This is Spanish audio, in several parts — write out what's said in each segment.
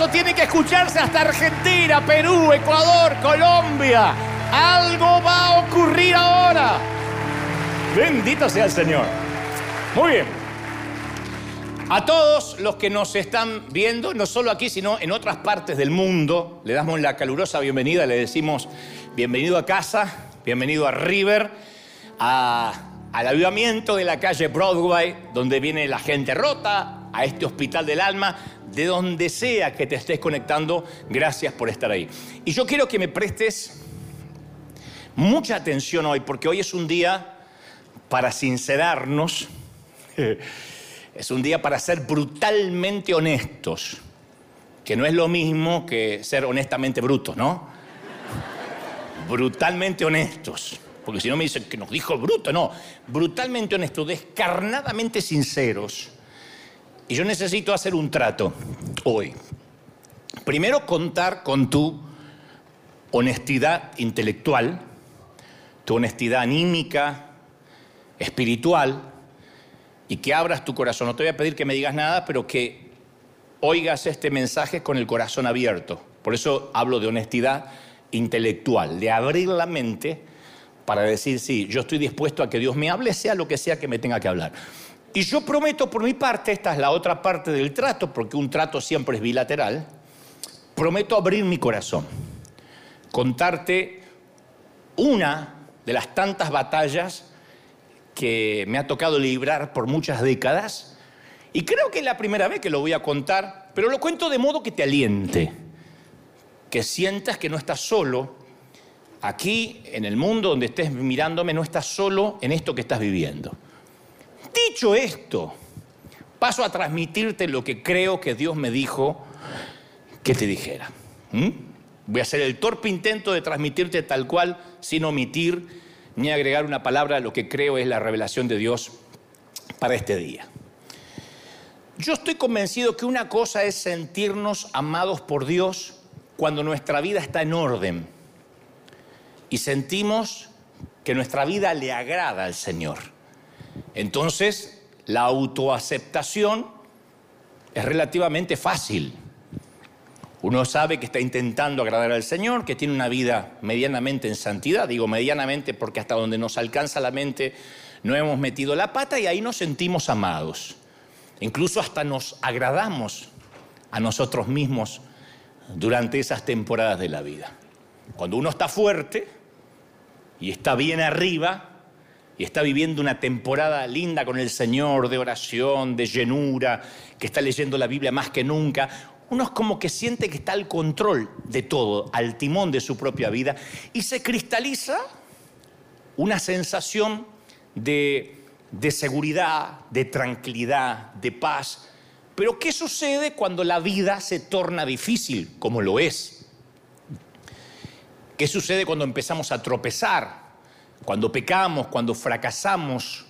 eso tiene que escucharse hasta Argentina, Perú, Ecuador, Colombia. Algo va a ocurrir ahora. Bendito sea el Señor. Muy bien. A todos los que nos están viendo, no solo aquí, sino en otras partes del mundo, le damos la calurosa bienvenida, le decimos bienvenido a casa, bienvenido a River, al avivamiento de la calle Broadway, donde viene la gente rota, a este hospital del alma, de donde sea que te estés conectando, gracias por estar ahí. Y yo quiero que me prestes mucha atención hoy, porque hoy es un día para sincerarnos. Es un día para ser brutalmente honestos, que no es lo mismo que ser honestamente brutos, ¿no? brutalmente honestos, porque si no me dicen que nos dijo bruto, no, brutalmente honestos, descarnadamente sinceros. Y yo necesito hacer un trato hoy. Primero, contar con tu honestidad intelectual, tu honestidad anímica, espiritual, y que abras tu corazón. No te voy a pedir que me digas nada, pero que oigas este mensaje con el corazón abierto. Por eso hablo de honestidad intelectual, de abrir la mente para decir, sí, yo estoy dispuesto a que Dios me hable, sea lo que sea que me tenga que hablar. Y yo prometo por mi parte, esta es la otra parte del trato, porque un trato siempre es bilateral, prometo abrir mi corazón, contarte una de las tantas batallas que me ha tocado librar por muchas décadas. Y creo que es la primera vez que lo voy a contar, pero lo cuento de modo que te aliente, que sientas que no estás solo. Aquí, en el mundo donde estés mirándome, no estás solo en esto que estás viviendo. Dicho esto, paso a transmitirte lo que creo que Dios me dijo que te dijera. Voy a hacer el torpe intento de transmitirte tal cual, sin omitir ni agregar una palabra a lo que creo es la revelación de Dios para este día. Yo estoy convencido que una cosa es sentirnos amados por Dios cuando nuestra vida está en orden y sentimos que nuestra vida le agrada al Señor. Entonces, la autoaceptación es relativamente fácil. Uno sabe que está intentando agradar al Señor, que tiene una vida medianamente en santidad, digo medianamente porque hasta donde nos alcanza la mente no hemos metido la pata y ahí nos sentimos amados. Incluso hasta nos agradamos a nosotros mismos durante esas temporadas de la vida. Cuando uno está fuerte y está bien arriba y está viviendo una temporada linda con el Señor de oración, de llenura, que está leyendo la Biblia más que nunca, uno es como que siente que está al control de todo, al timón de su propia vida, y se cristaliza una sensación de, de seguridad, de tranquilidad, de paz. Pero ¿qué sucede cuando la vida se torna difícil, como lo es? ¿Qué sucede cuando empezamos a tropezar? Cuando pecamos, cuando fracasamos,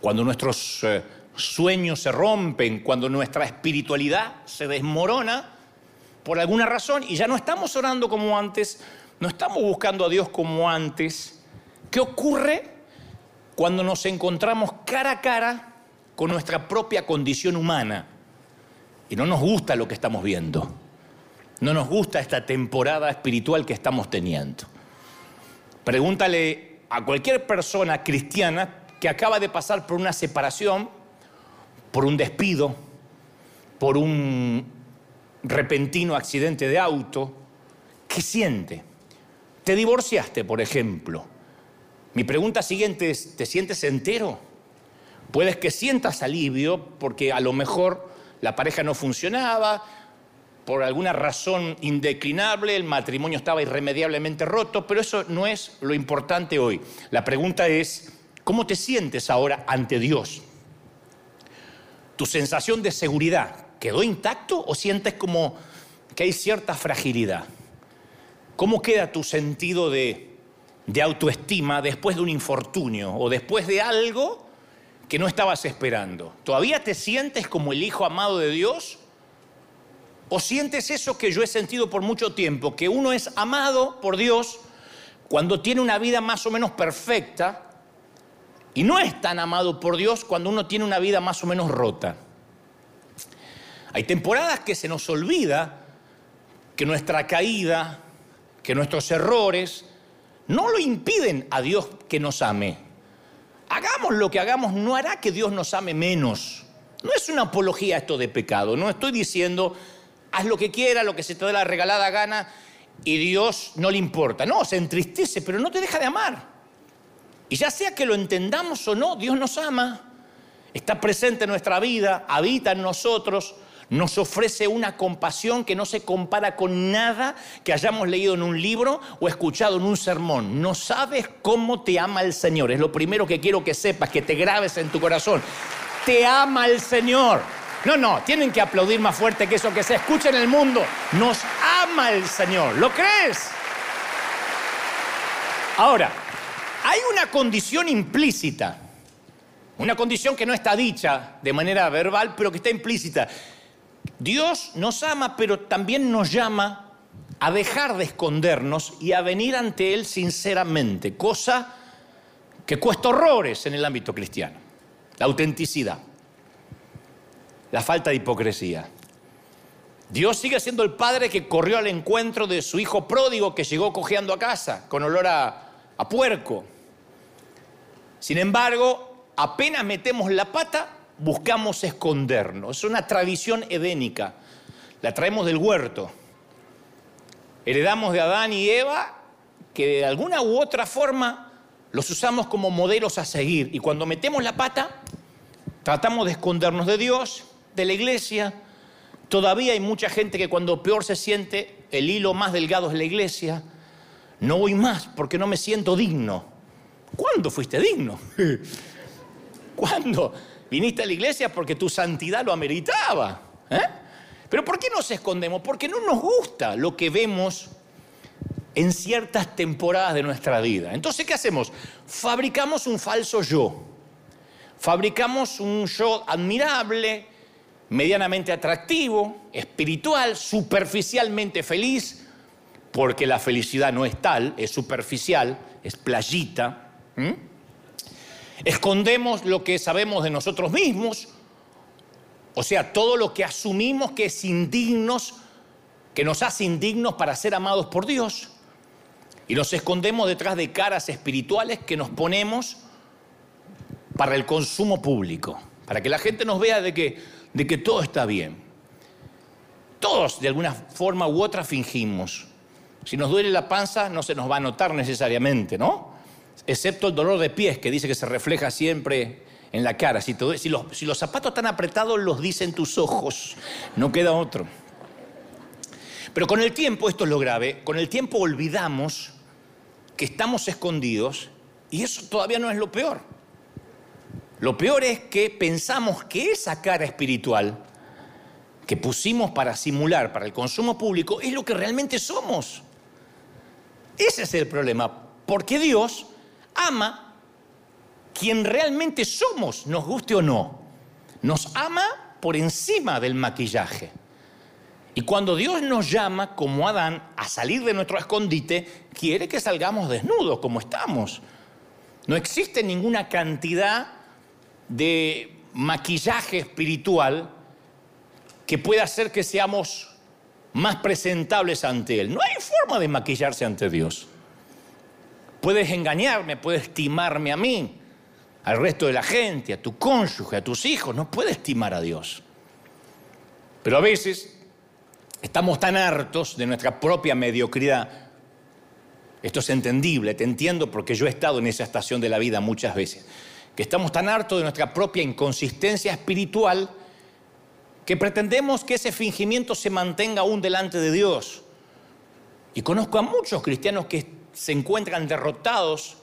cuando nuestros eh, sueños se rompen, cuando nuestra espiritualidad se desmorona por alguna razón y ya no estamos orando como antes, no estamos buscando a Dios como antes. ¿Qué ocurre cuando nos encontramos cara a cara con nuestra propia condición humana y no nos gusta lo que estamos viendo? No nos gusta esta temporada espiritual que estamos teniendo. Pregúntale a cualquier persona cristiana que acaba de pasar por una separación, por un despido, por un repentino accidente de auto, ¿qué siente? Te divorciaste, por ejemplo. Mi pregunta siguiente es, ¿te sientes entero? Puedes que sientas alivio porque a lo mejor la pareja no funcionaba, por alguna razón indeclinable, el matrimonio estaba irremediablemente roto, pero eso no es lo importante hoy. La pregunta es, ¿cómo te sientes ahora ante Dios? ¿Tu sensación de seguridad quedó intacto o sientes como que hay cierta fragilidad? ¿Cómo queda tu sentido de, autoestima después de un infortunio o después de algo que no estabas esperando? ¿Todavía te sientes como el hijo amado de Dios? ¿O sientes eso que yo he sentido por mucho tiempo, que uno es amado por Dios cuando tiene una vida más o menos perfecta y no es tan amado por Dios cuando uno tiene una vida más o menos rota. Hay temporadas que se nos olvida que nuestra caída, que nuestros errores, no lo impiden a Dios que nos ame. Hagamos lo que hagamos, no hará que Dios nos ame menos. No es una apología esto de pecado, no estoy diciendo haz lo que quiera, lo que se te dé la regalada gana y Dios no le importa. No, se entristece, pero no te deja de amar. Y ya sea que lo entendamos o no, Dios nos ama, está presente en nuestra vida, habita en nosotros, nos ofrece una compasión que no se compara con nada que hayamos leído en un libro o escuchado en un sermón. No sabes cómo te ama el Señor. Es lo primero que quiero que sepas, que te grabes en tu corazón. Te ama el Señor. No, no, tienen que aplaudir más fuerte que eso que se escucha en el mundo. Nos ama el Señor. ¿Lo crees? Ahora, hay una condición implícita, una condición que no está dicha de manera verbal, pero que está implícita. Dios nos ama, pero también nos llama a dejar de escondernos y a venir ante Él sinceramente, cosa que cuesta horrores en el ámbito cristiano. La autenticidad, la falta de hipocresía. Dios sigue siendo el padre que corrió al encuentro de su hijo pródigo que llegó cojeando a casa con olor a, a puerco. Sin embargo, apenas metemos la pata, buscamos escondernos. Es una tradición edénica. La traemos del huerto. Heredamos de Adán y Eva que de alguna u otra forma los usamos como modelos a seguir. Y cuando metemos la pata, tratamos de escondernos de Dios, de la iglesia. Todavía hay mucha gente que cuando peor se siente, el hilo más delgado es la iglesia. No voy más porque no me siento digno. ¿Cuándo fuiste digno? ¿Cuándo? Viniste a la iglesia porque tu santidad lo ameritaba. ¿eh? Pero ¿por qué nos escondemos? Porque no nos gusta lo que vemos en ciertas temporadas de nuestra vida. Entonces, ¿qué hacemos? Fabricamos un falso yo. Fabricamos un yo admirable, medianamente atractivo, espiritual, superficialmente feliz, porque la felicidad no es tal, es superficial, es playita. Escondemos lo que sabemos de nosotros mismos, o sea, todo lo que asumimos que es indignos, que nos hace indignos para ser amados por Dios. Y nos escondemos detrás de caras espirituales que nos ponemos para el consumo público, para que la gente nos vea de que, de que todo está bien. Todos, de alguna forma u otra, fingimos. Si nos duele la panza, no se nos va a notar necesariamente, ¿no? excepto el dolor de pies, que dice que se refleja siempre en la cara. Si, los, si los zapatos están apretados, los dicen tus ojos, no queda otro. Pero con el tiempo, esto es lo grave, con el tiempo olvidamos que estamos escondidos y eso todavía no es lo peor. Lo peor es que pensamos que esa cara espiritual que pusimos para simular, para el consumo público, es lo que realmente somos. Ese es el problema, porque Dios ama quien realmente somos, nos guste o no. Nos ama por encima del maquillaje. Y cuando Dios nos llama, como Adán, a salir de nuestro escondite, quiere que salgamos desnudos como estamos. No existe ninguna cantidad de maquillaje espiritual que pueda hacer que seamos más presentables ante Él. No hay forma de maquillarse ante Dios. Puedes engañarme, puedes estimarme a mí, al resto de la gente, a tu cónyuge, a tus hijos. No puedes estimar a Dios. Pero a veces estamos tan hartos de nuestra propia mediocridad. Esto es entendible, te entiendo porque yo he estado en esa estación de la vida muchas veces. Que estamos tan hartos de nuestra propia inconsistencia espiritual que pretendemos que ese fingimiento se mantenga aún delante de Dios. Y conozco a muchos cristianos que se encuentran derrotados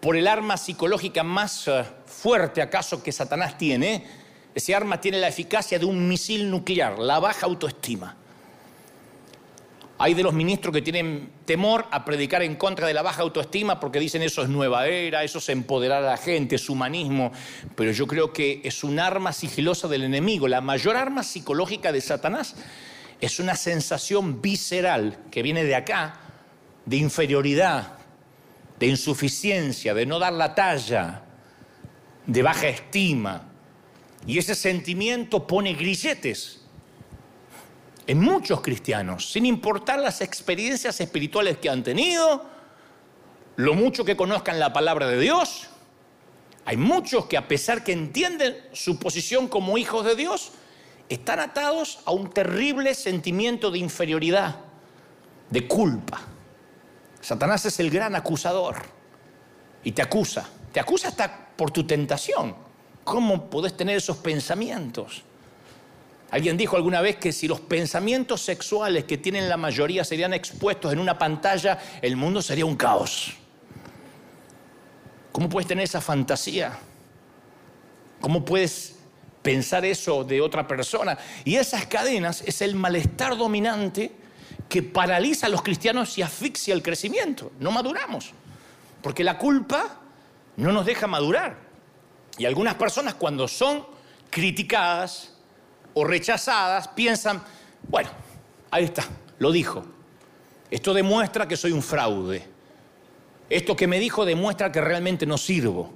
por el arma psicológica más eh, fuerte acaso que Satanás tiene. Ese arma tiene la eficacia de un misil nuclear, la baja autoestima. Hay de los ministros que tienen temor a predicar en contra de la baja autoestima porque dicen eso es nueva era, eso es empoderar a la gente, es humanismo, pero yo creo que es un arma sigilosa del enemigo. La mayor arma psicológica de Satanás es una sensación visceral que viene de acá, de inferioridad, de insuficiencia, de no dar la talla, de baja estima. Y ese sentimiento pone grilletes en muchos cristianos, sin importar las experiencias espirituales que han tenido, lo mucho que conozcan la palabra de Dios. Hay muchos que a pesar que entienden su posición como hijos de Dios, están atados a un terrible sentimiento de inferioridad, de culpa. Satanás es el gran acusador y te acusa. Te acusa hasta por tu tentación. ¿Cómo podés tener esos pensamientos? Alguien dijo alguna vez que si los pensamientos sexuales que tienen la mayoría serían expuestos en una pantalla, el mundo sería un caos. ¿Cómo puedes tener esa fantasía? ¿Cómo puedes pensar eso de otra persona? Y esas cadenas es el malestar dominante que paraliza a los cristianos y asfixia el crecimiento. No maduramos. Porque la culpa no nos deja madurar. Y algunas personas cuando son criticadas, o rechazadas piensan, bueno, ahí está, lo dijo. Esto demuestra que soy un fraude. Esto que me dijo demuestra que realmente no sirvo.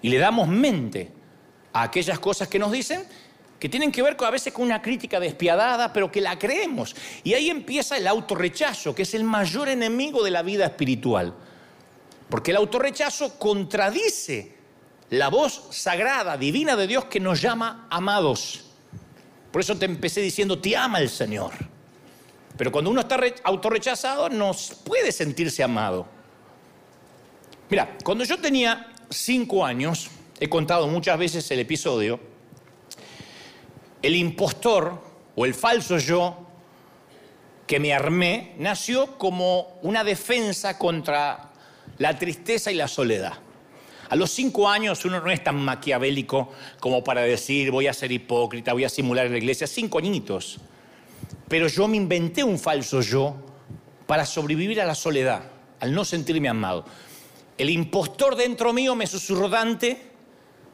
Y le damos mente a aquellas cosas que nos dicen que tienen que ver a veces con una crítica despiadada, pero que la creemos. Y ahí empieza el autorrechazo, que es el mayor enemigo de la vida espiritual. Porque el autorrechazo contradice la voz sagrada, divina de Dios que nos llama amados. Por eso te empecé diciendo, te ama el Señor. Pero cuando uno está autorrechazado, no puede sentirse amado. Mira, cuando yo tenía cinco años, he contado muchas veces el episodio, el impostor o el falso yo que me armé nació como una defensa contra la tristeza y la soledad. A los cinco años uno no es tan maquiavélico como para decir voy a ser hipócrita, voy a simular en la iglesia. Cinco añitos. Pero yo me inventé un falso yo para sobrevivir a la soledad, al no sentirme amado. El impostor dentro mío me susurró Dante,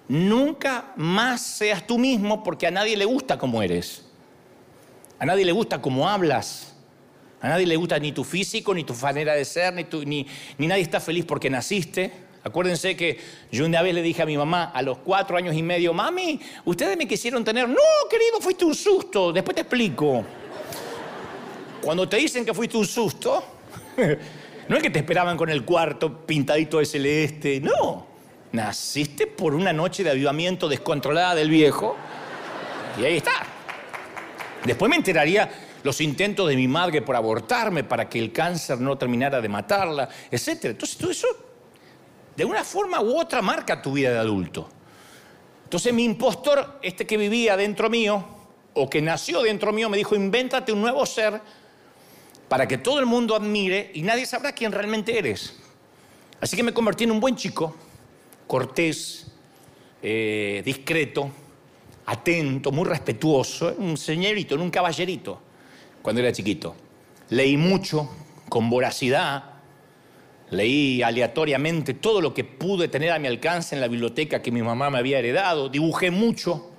nunca más seas tú mismo porque a nadie le gusta como eres. A nadie le gusta cómo hablas. A nadie le gusta ni tu físico, ni tu manera de ser, ni, ni, ni nadie está feliz porque naciste. Acuérdense que yo una vez le dije a mi mamá a los cuatro años y medio, mami, ustedes me quisieron tener. No, querido, fuiste un susto. Después te explico. Cuando te dicen que fuiste un susto, no es que te esperaban con el cuarto pintadito de celeste, no. Naciste por una noche de avivamiento descontrolada del viejo y ahí está. Después me enteraría los intentos de mi madre por abortarme para que el cáncer no terminara de matarla, etc. Entonces todo eso de una forma u otra marca tu vida de adulto. Entonces mi impostor, este que vivía dentro mío, o que nació dentro mío, me dijo, invéntate un nuevo ser para que todo el mundo admire y nadie sabrá quién realmente eres. Así que me convertí en un buen chico, cortés, eh, discreto, atento, muy respetuoso, un señorito, un caballerito, cuando era chiquito. Leí mucho, con voracidad, Leí aleatoriamente todo lo que pude tener a mi alcance en la biblioteca que mi mamá me había heredado. Dibujé mucho,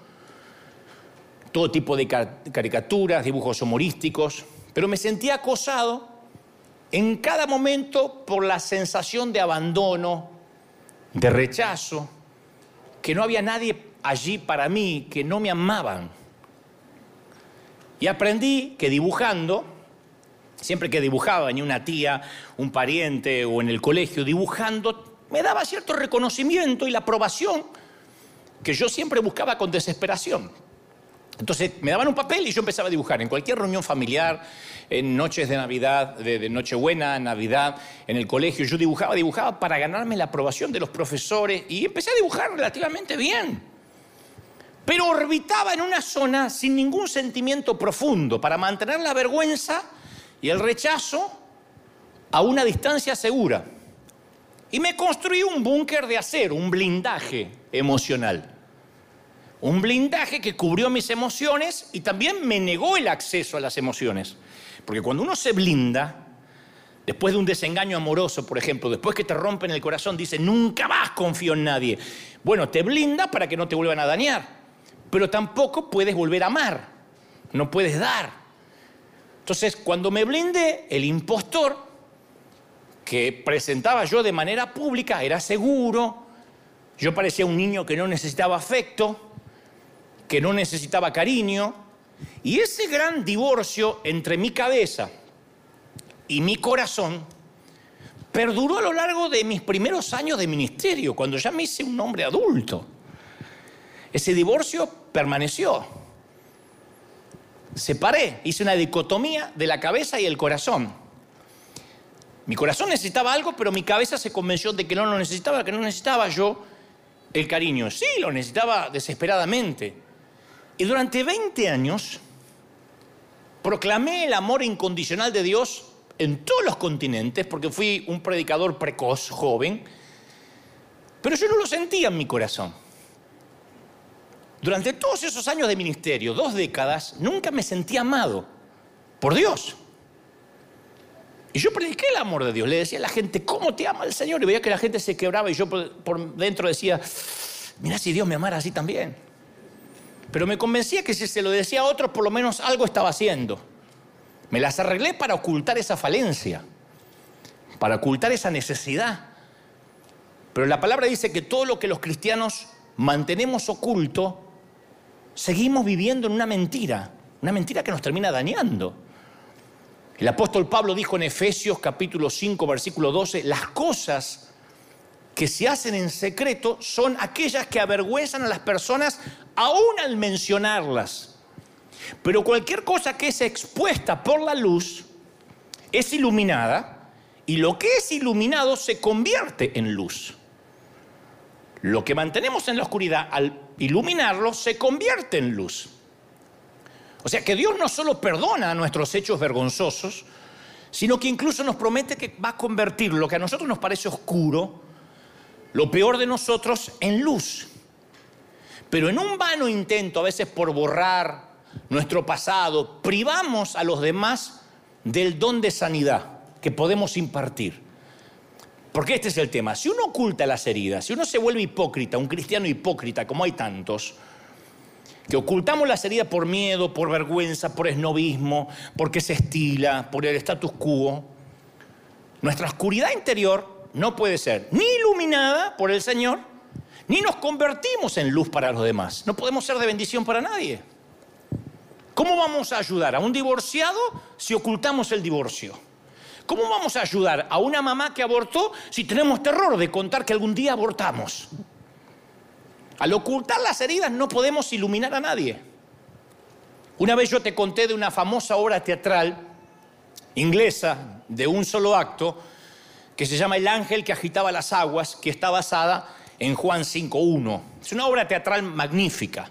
todo tipo de caricaturas, dibujos humorísticos, pero me sentía acosado en cada momento por la sensación de abandono, de rechazo, que no había nadie allí para mí, que no me amaban. Y aprendí que dibujando, Siempre que dibujaba, ni una tía, un pariente o en el colegio dibujando, me daba cierto reconocimiento y la aprobación que yo siempre buscaba con desesperación. Entonces me daban un papel y yo empezaba a dibujar en cualquier reunión familiar, en noches de Navidad, de, Nochebuena, Navidad, en el colegio. Yo dibujaba, dibujaba para ganarme la aprobación de los profesores y empecé a dibujar relativamente bien. Pero orbitaba en una zona sin ningún sentimiento profundo para mantener la vergüenza y el rechazo a una distancia segura. Y me construí un búnker de acero, un blindaje emocional. Un blindaje que cubrió mis emociones y también me negó el acceso a las emociones. Porque cuando uno se blinda, después de un desengaño amoroso, por ejemplo, después que te rompen el corazón, dice, nunca más confío en nadie. Bueno, te blinda para que no te vuelvan a dañar, pero tampoco puedes volver a amar, no puedes dar. Entonces, cuando me blindé, el impostor que presentaba yo de manera pública era seguro, yo parecía un niño que no necesitaba afecto, que no necesitaba cariño, Y ese gran divorcio entre mi cabeza y mi corazón perduró a lo largo de mis primeros años de ministerio, cuando ya me hice un hombre adulto. Ese divorcio permaneció. Separé, hice una dicotomía de la cabeza y el corazón. Mi corazón necesitaba algo, pero mi cabeza se convenció de que no lo necesitaba, que no necesitaba yo el cariño. Sí, lo necesitaba desesperadamente. Y durante 20 años proclamé el amor incondicional de Dios en todos los continentes, porque fui un predicador precoz, joven, pero yo no lo sentía en mi corazón. Durante todos esos años de ministerio, dos décadas, nunca me sentí amado por Dios. Y yo prediqué el amor de Dios. Le decía a la gente, ¿cómo te ama el Señor? Y veía que la gente se quebraba y yo por, dentro decía, mira si Dios me amara así también. Pero me convencía que si se lo decía a otros, por lo menos algo estaba haciendo. Me las arreglé para ocultar esa falencia, para ocultar esa necesidad. Pero la palabra dice que todo lo que los cristianos mantenemos oculto, seguimos viviendo en una mentira, una mentira que nos termina dañando. El apóstol Pablo dijo en Efesios capítulo 5, versículo 12, las cosas que se hacen en secreto son aquellas que avergüenzan a las personas aún al mencionarlas. Pero cualquier cosa que es expuesta por la luz es iluminada y lo que es iluminado se convierte en luz. Lo que mantenemos en la oscuridad al iluminarlo se convierte en luz. O sea que Dios no solo perdona nuestros hechos vergonzosos, sino que incluso nos promete que va a convertir lo que a nosotros nos parece oscuro, lo peor de nosotros, en luz. Pero en un vano intento, a veces por borrar nuestro pasado, privamos a los demás del don de sanidad que podemos impartir. Porque este es el tema. Si uno oculta las heridas, si uno se vuelve hipócrita, un cristiano hipócrita, como hay tantos, que ocultamos las heridas por miedo, por vergüenza, por esnovismo, porque se estila, por el status quo, nuestra oscuridad interior no puede ser ni iluminada por el Señor, ni nos convertimos en luz para los demás. No podemos ser de bendición para nadie. ¿Cómo vamos a ayudar a un divorciado si ocultamos el divorcio? ¿Cómo vamos a ayudar a una mamá que abortó si tenemos terror de contar que algún día abortamos? Al ocultar las heridas no podemos iluminar a nadie. Una vez yo te conté de una famosa obra teatral inglesa de un solo acto que se llama El ángel que agitaba las aguas, que está basada en Juan 5.1. Es una obra teatral magnífica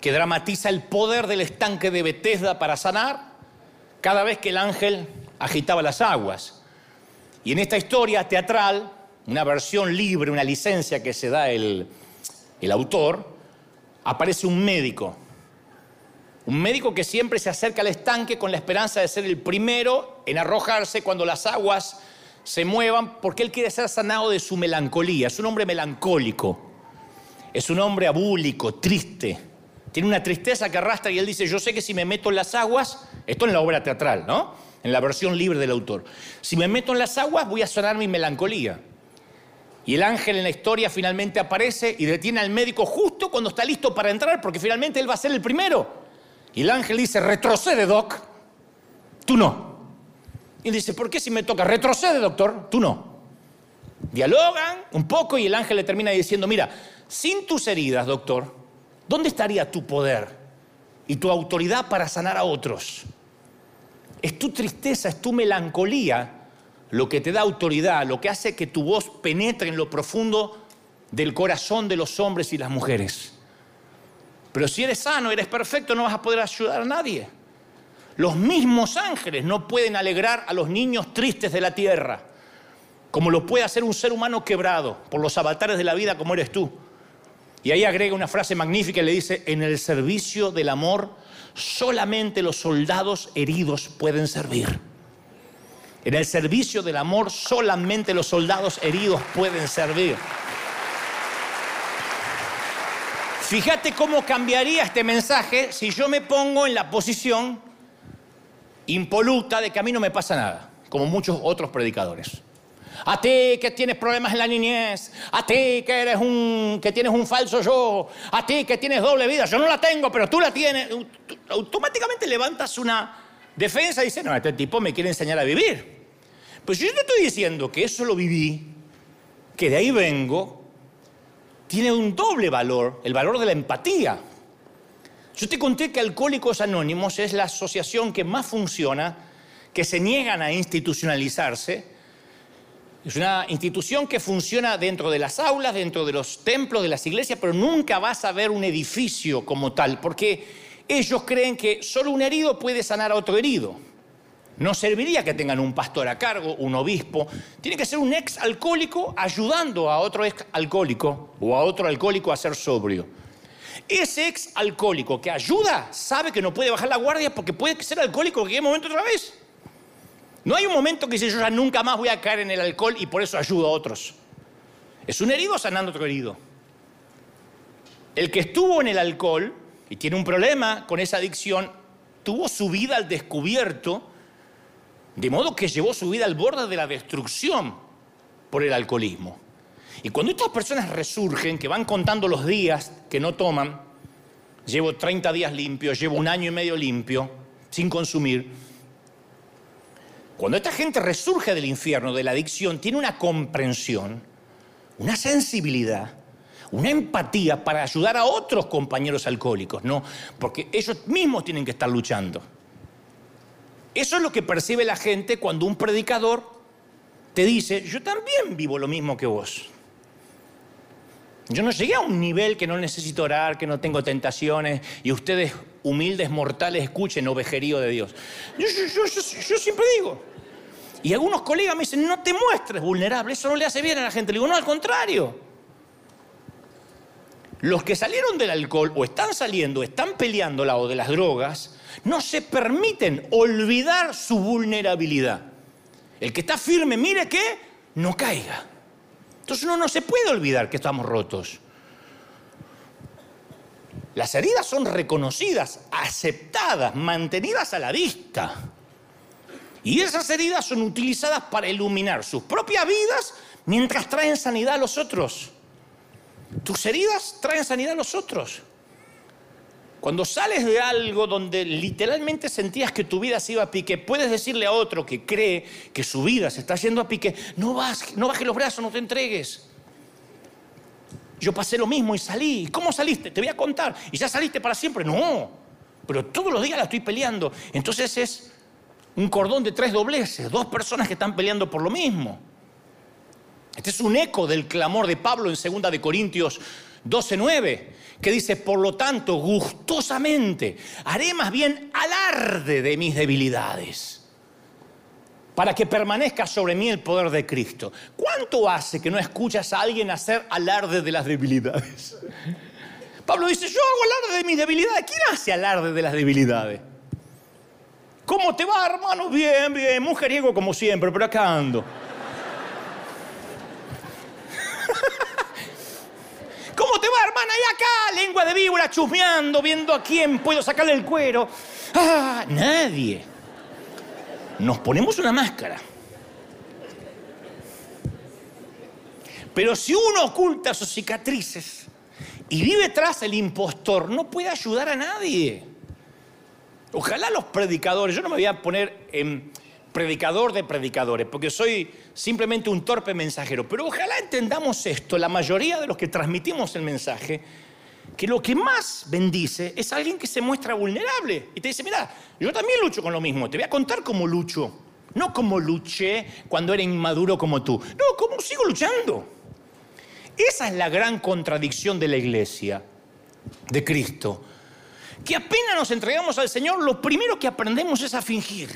que dramatiza el poder del estanque de Bethesda para sanar cada vez que el ángel agitaba las aguas. Y en esta historia teatral, una versión libre, una licencia que se da el, el autor, aparece un médico. Un médico que siempre se acerca al estanque con la esperanza de ser el primero en arrojarse cuando las aguas se muevan, porque él quiere ser sanado de su melancolía. Es un hombre melancólico, es un hombre abúlico, triste. Tiene una tristeza que arrastra y él dice, yo sé que si me meto en las aguas, esto en la obra teatral, ¿no? En la versión libre del autor. Si me meto en las aguas voy a sanar mi melancolía. Y el ángel en la historia finalmente aparece y detiene al médico justo cuando está listo para entrar, porque finalmente él va a ser el primero. Y el ángel dice, retrocede, doc, tú no. Y dice, ¿por qué si me toca? Retrocede, doctor, tú no. Dialogan un poco y el ángel le termina diciendo, mira, sin tus heridas, doctor, ¿dónde estaría tu poder y tu autoridad para sanar a otros? Es tu tristeza, es tu melancolía lo que te da autoridad, lo que hace que tu voz penetre en lo profundo del corazón de los hombres y las mujeres. Pero si eres sano, eres perfecto, no vas a poder ayudar a nadie. Los mismos ángeles no pueden alegrar a los niños tristes de la tierra, como lo puede hacer un ser humano quebrado por los avatares de la vida como eres tú. Y ahí agrega una frase magnífica y le dice, en el servicio del amor solamente los soldados heridos pueden servir. En el servicio del amor solamente los soldados heridos pueden servir. Fíjate cómo cambiaría este mensaje si yo me pongo en la posición impoluta de que a mí no me pasa nada, como muchos otros predicadores. A ti que tienes problemas en la niñez, a ti que eres un que tienes un falso yo, a ti que tienes doble vida, yo no la tengo, pero tú la tienes. Automáticamente levantas una defensa y dices, no, este tipo me quiere enseñar a vivir. Pues yo te estoy diciendo que eso lo viví, que de ahí vengo, tiene un doble valor, el valor de la empatía. Yo te conté que Alcohólicos Anónimos es la asociación que más funciona, que se niegan a institucionalizarse. Es una institución que funciona dentro de las aulas, dentro de los templos, de las iglesias, pero nunca vas a ver un edificio como tal, porque ellos creen que solo un herido puede sanar a otro herido. No serviría que tengan un pastor a cargo, un obispo. Tiene que ser un ex alcohólico ayudando a otro ex alcohólico o a otro alcohólico a ser sobrio. Ese ex alcohólico que ayuda sabe que no puede bajar la guardia porque puede ser alcohólico en cualquier momento otra vez. No hay un momento que dice yo ya nunca más voy a caer en el alcohol y por eso ayudo a otros. Es un herido sanando otro herido. El que estuvo en el alcohol y tiene un problema con esa adicción, tuvo su vida al descubierto, de modo que llevó su vida al borde de la destrucción por el alcoholismo. Y cuando estas personas resurgen, que van contando los días que no toman, llevo 30 días limpios, llevo un año y medio limpio, sin consumir, cuando esta gente resurge del infierno, de la adicción, tiene una comprensión, una sensibilidad, una empatía para ayudar a otros compañeros alcohólicos, ¿no? Porque ellos mismos tienen que estar luchando. Eso es lo que percibe la gente cuando un predicador te dice, yo también vivo lo mismo que vos. Yo no llegué a un nivel que no necesito orar, que no tengo tentaciones y ustedes humildes mortales escuchen ovejerío de Dios. Yo, siempre digo. Y algunos colegas me dicen, no te muestres vulnerable, eso no le hace bien a la gente. Le digo, no, al contrario. Los que salieron del alcohol o están saliendo, están peleando la o de las drogas, no se permiten olvidar su vulnerabilidad. El que está firme, mire que no caiga. Entonces uno no se puede olvidar que estamos rotos. Las heridas son reconocidas, aceptadas, mantenidas a la vista. Y esas heridas son utilizadas para iluminar sus propias vidas mientras traen sanidad a los otros. Tus heridas traen sanidad a los otros. Cuando sales de algo donde literalmente sentías que tu vida se iba a pique, puedes decirle a otro que cree que su vida se está yendo a pique, no, vas, no bajes los brazos, no te entregues. Yo pasé lo mismo y salí. ¿Cómo saliste? Te voy a contar. ¿Y ya saliste para siempre? No. Pero todos los días la estoy peleando. Entonces es un cordón de tres dobleces, dos personas que están peleando por lo mismo. Este es un eco del clamor de Pablo en 2 de Corintios 12:9 que dice, por lo tanto, gustosamente haré más bien alarde de mis debilidades, para que permanezca sobre mí el poder de Cristo. ¿Cuánto hace que no escuchas a alguien hacer alarde de las debilidades? Pablo dice, yo hago alarde de mis debilidades. ¿Quién hace alarde de las debilidades? ¿Cómo te va, hermano? Bien, bien, mujeriego como siempre, pero acá ando. ¿Cómo te va, hermana? Y acá, lengua de víbora, chusmeando, viendo a quién puedo sacarle el cuero. Ah, nadie. Nos ponemos una máscara. Pero si uno oculta sus cicatrices y vive tras el impostor, no puede ayudar a nadie. Ojalá los predicadores, yo no me voy a poner en predicador de predicadores, porque soy simplemente un torpe mensajero. Pero ojalá entendamos esto, la mayoría de los que transmitimos el mensaje, que lo que más bendice es alguien que se muestra vulnerable y te dice, mira, yo también lucho con lo mismo, te voy a contar cómo lucho. No como luché cuando era inmaduro como tú, no, como sigo luchando. Esa es la gran contradicción de la iglesia, de Cristo. Que apenas nos entregamos al Señor, lo primero que aprendemos es a fingir.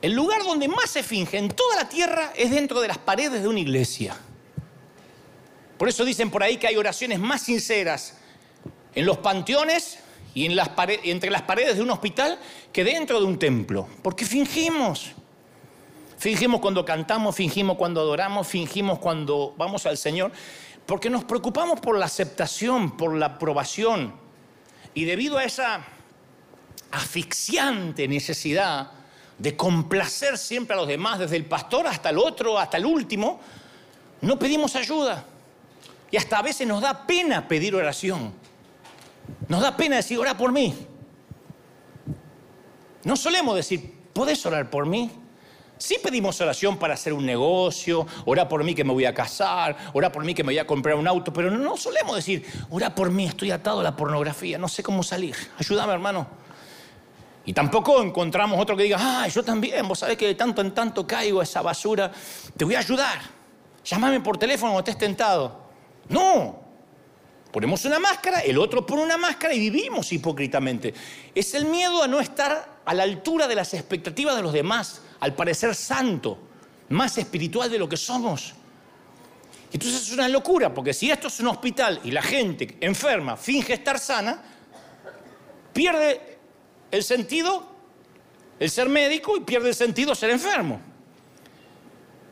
El lugar donde más se finge en toda la tierra es dentro de las paredes de una iglesia. Por eso dicen por ahí que hay oraciones más sinceras en los panteones y entre las paredes de un hospital que dentro de un templo. Porque fingimos. Fingimos cuando cantamos, fingimos cuando adoramos, fingimos cuando vamos al Señor. Porque nos preocupamos por la aceptación, por la aprobación. Y debido a esa asfixiante necesidad de complacer siempre a los demás, desde el pastor hasta el otro, hasta el último, no pedimos ayuda. Y hasta a veces nos da pena pedir oración. Nos da pena decir, ora por mí. No solemos decir, ¿podés orar por mí? Sí pedimos oración para hacer un negocio, ora por mí que me voy a casar, ora por mí que me voy a comprar un auto, pero no solemos decir, ora por mí, estoy atado a la pornografía, no sé cómo salir, ayúdame hermano. Y tampoco encontramos otro que diga, ah, yo también, vos sabés que de tanto en tanto caigo a esa basura, te voy a ayudar, llámame por teléfono cuando estés tentado. No, ponemos una máscara, el otro pone una máscara y vivimos hipócritamente. Es el miedo a no estar a la altura de las expectativas de los demás al parecer santo, más espiritual de lo que somos. Entonces es una locura, porque si esto es un hospital y la gente enferma finge estar sana, pierde el sentido el ser médico y pierde el sentido ser enfermo.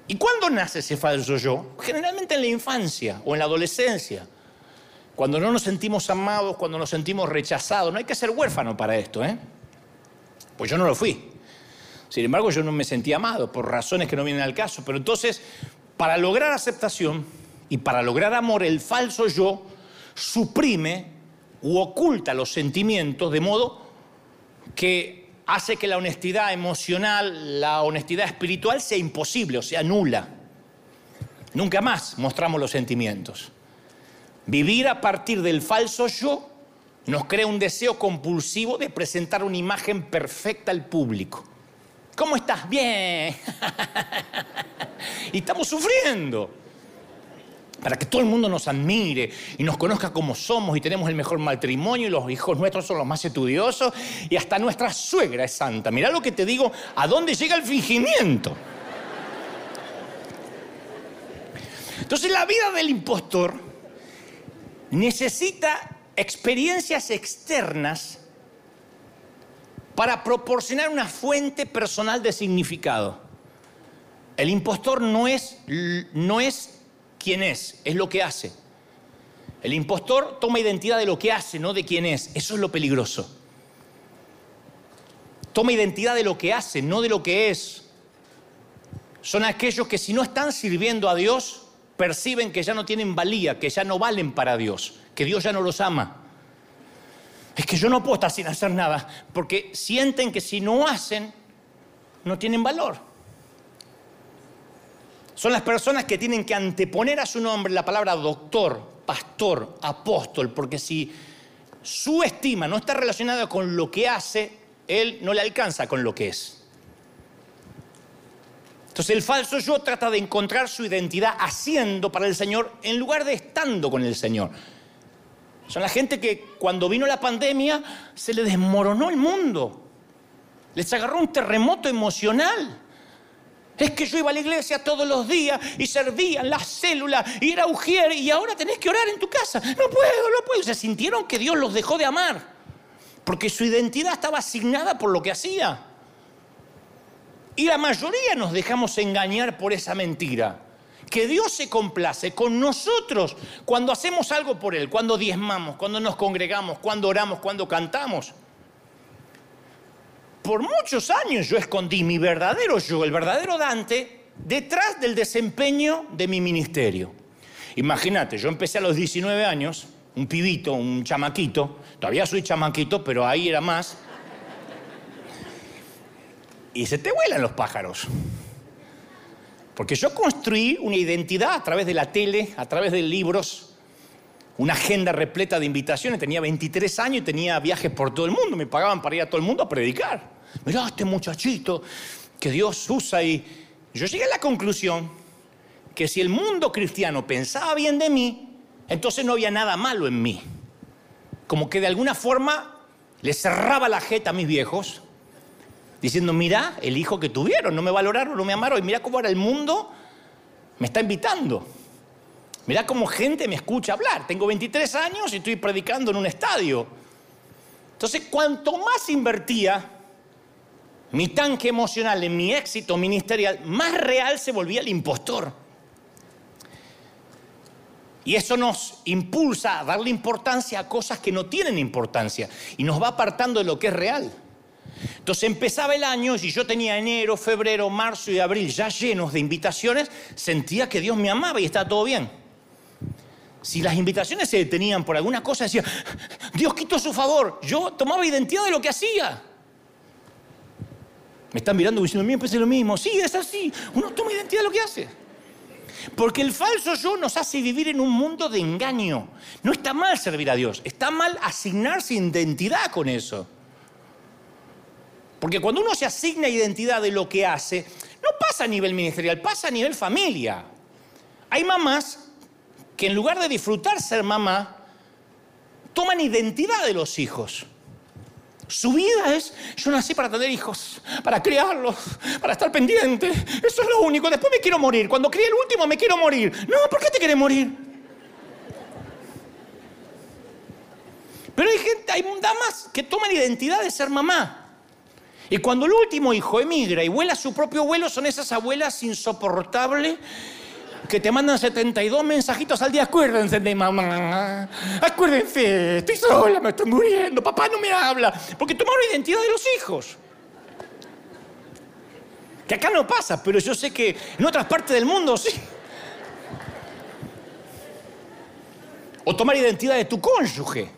¿Y cuándo nace ese falso yo? Generalmente en la infancia o en la adolescencia. Cuando no nos sentimos amados, cuando nos sentimos rechazados. No hay que ser huérfano para esto, ¿eh? Pues yo no lo fui. Sin embargo, yo no me sentía amado por razones que no vienen al caso. Pero entonces, para lograr aceptación y para lograr amor, el falso yo suprime u oculta los sentimientos de modo que hace que la honestidad emocional, la honestidad espiritual sea imposible, o sea, nula. Nunca más mostramos los sentimientos. Vivir a partir del falso yo nos crea un deseo compulsivo de presentar una imagen perfecta al público. ¿Cómo estás? Bien. y estamos sufriendo. Para que todo el mundo nos admire y nos conozca como somos y tenemos el mejor matrimonio y los hijos nuestros son los más estudiosos y hasta nuestra suegra es santa. Mirá lo que te digo, a dónde llega el fingimiento. Entonces la vida del impostor necesita experiencias externas para proporcionar una fuente personal de significado. El impostor no es, no es quien es, es lo que hace. El impostor toma identidad de lo que hace, no de quién es. Eso es lo peligroso. Toma identidad de lo que hace, no de lo que es. Son aquellos que si no están sirviendo a Dios, perciben que ya no tienen valía, que ya no valen para Dios, que Dios ya no los ama es que yo no puedo estar sin hacer nada, porque sienten que si no hacen, no tienen valor. Son las personas que tienen que anteponer a su nombre la palabra doctor, pastor, apóstol, porque si su estima no está relacionada con lo que hace, él no le alcanza con lo que es. Entonces el falso yo trata de encontrar su identidad haciendo para el Señor en lugar de estando con el Señor. Son la gente que cuando vino la pandemia se le desmoronó el mundo. Les agarró un terremoto emocional. Es que yo iba a la iglesia todos los días y servía en las células y era ujier y ahora tenés que orar en tu casa. No puedo, no puedo. Se sintieron que Dios los dejó de amar. Porque su identidad estaba asignada por lo que hacía. Y la mayoría nos dejamos engañar por esa mentira que Dios se complace con nosotros cuando hacemos algo por Él, cuando diezmamos, cuando nos congregamos, cuando oramos, cuando cantamos. Por muchos años yo escondí mi verdadero yo, el verdadero Dante, detrás del desempeño de mi ministerio. Imagínate, yo empecé a los 19 años, un pibito, un chamaquito, todavía soy chamaquito, pero ahí era más. Y se te vuelan los pájaros. Porque yo construí una identidad a través de la tele, a través de libros, una agenda repleta de invitaciones. Tenía 23 años y tenía viajes por todo el mundo. Me pagaban para ir a todo el mundo a predicar. Mirá, este muchachito que Dios usa y yo llegué a la conclusión que si el mundo cristiano pensaba bien de mí, entonces no había nada malo en mí. Como que de alguna forma le cerraba la jeta a mis viejos diciendo, mira el hijo que tuvieron, no me valoraron, no me amaron, y mira cómo ahora el mundo me está invitando. Mira cómo gente me escucha hablar. Tengo 23 años y estoy predicando en un estadio. Entonces, cuanto más invertía mi tanque emocional en mi éxito ministerial, más real se volvía el impostor. Y eso nos impulsa a darle importancia a cosas que no tienen importancia y nos va apartando de lo que es real. Entonces empezaba el año y yo tenía enero, febrero, marzo y abril ya llenos de invitaciones, sentía que Dios me amaba y estaba todo bien. Si las invitaciones se detenían por alguna cosa, decía, Dios quitó su favor. Yo tomaba identidad de lo que hacía. Me están mirando diciendo, mí me parece lo mismo. Sí, es así. Uno toma identidad de lo que hace. Porque el falso yo nos hace vivir en un mundo de engaño. No está mal servir a Dios, está mal asignarse identidad con eso. Porque cuando uno se asigna identidad de lo que hace, no pasa a nivel ministerial, pasa a nivel familia. Hay mamás que en lugar de disfrutar ser mamá, toman identidad de los hijos. Su vida es, yo nací para tener hijos, para criarlos, para estar pendiente. Eso es lo único. Después me quiero morir. Cuando críe el último me quiero morir. No, ¿por qué te quieres morir? Pero hay gente, hay damas que toman identidad de ser mamá. Y cuando el último hijo emigra y vuela a su propio vuelo, son esas abuelas insoportables que te mandan 72 mensajitos al día. Acuérdense de mamá. Acuérdense, estoy sola, me estoy muriendo. Papá no me habla. Porque tomaron identidad de los hijos. Que acá no pasa, pero yo sé que en otras partes del mundo sí. O tomar identidad de tu cónyuge.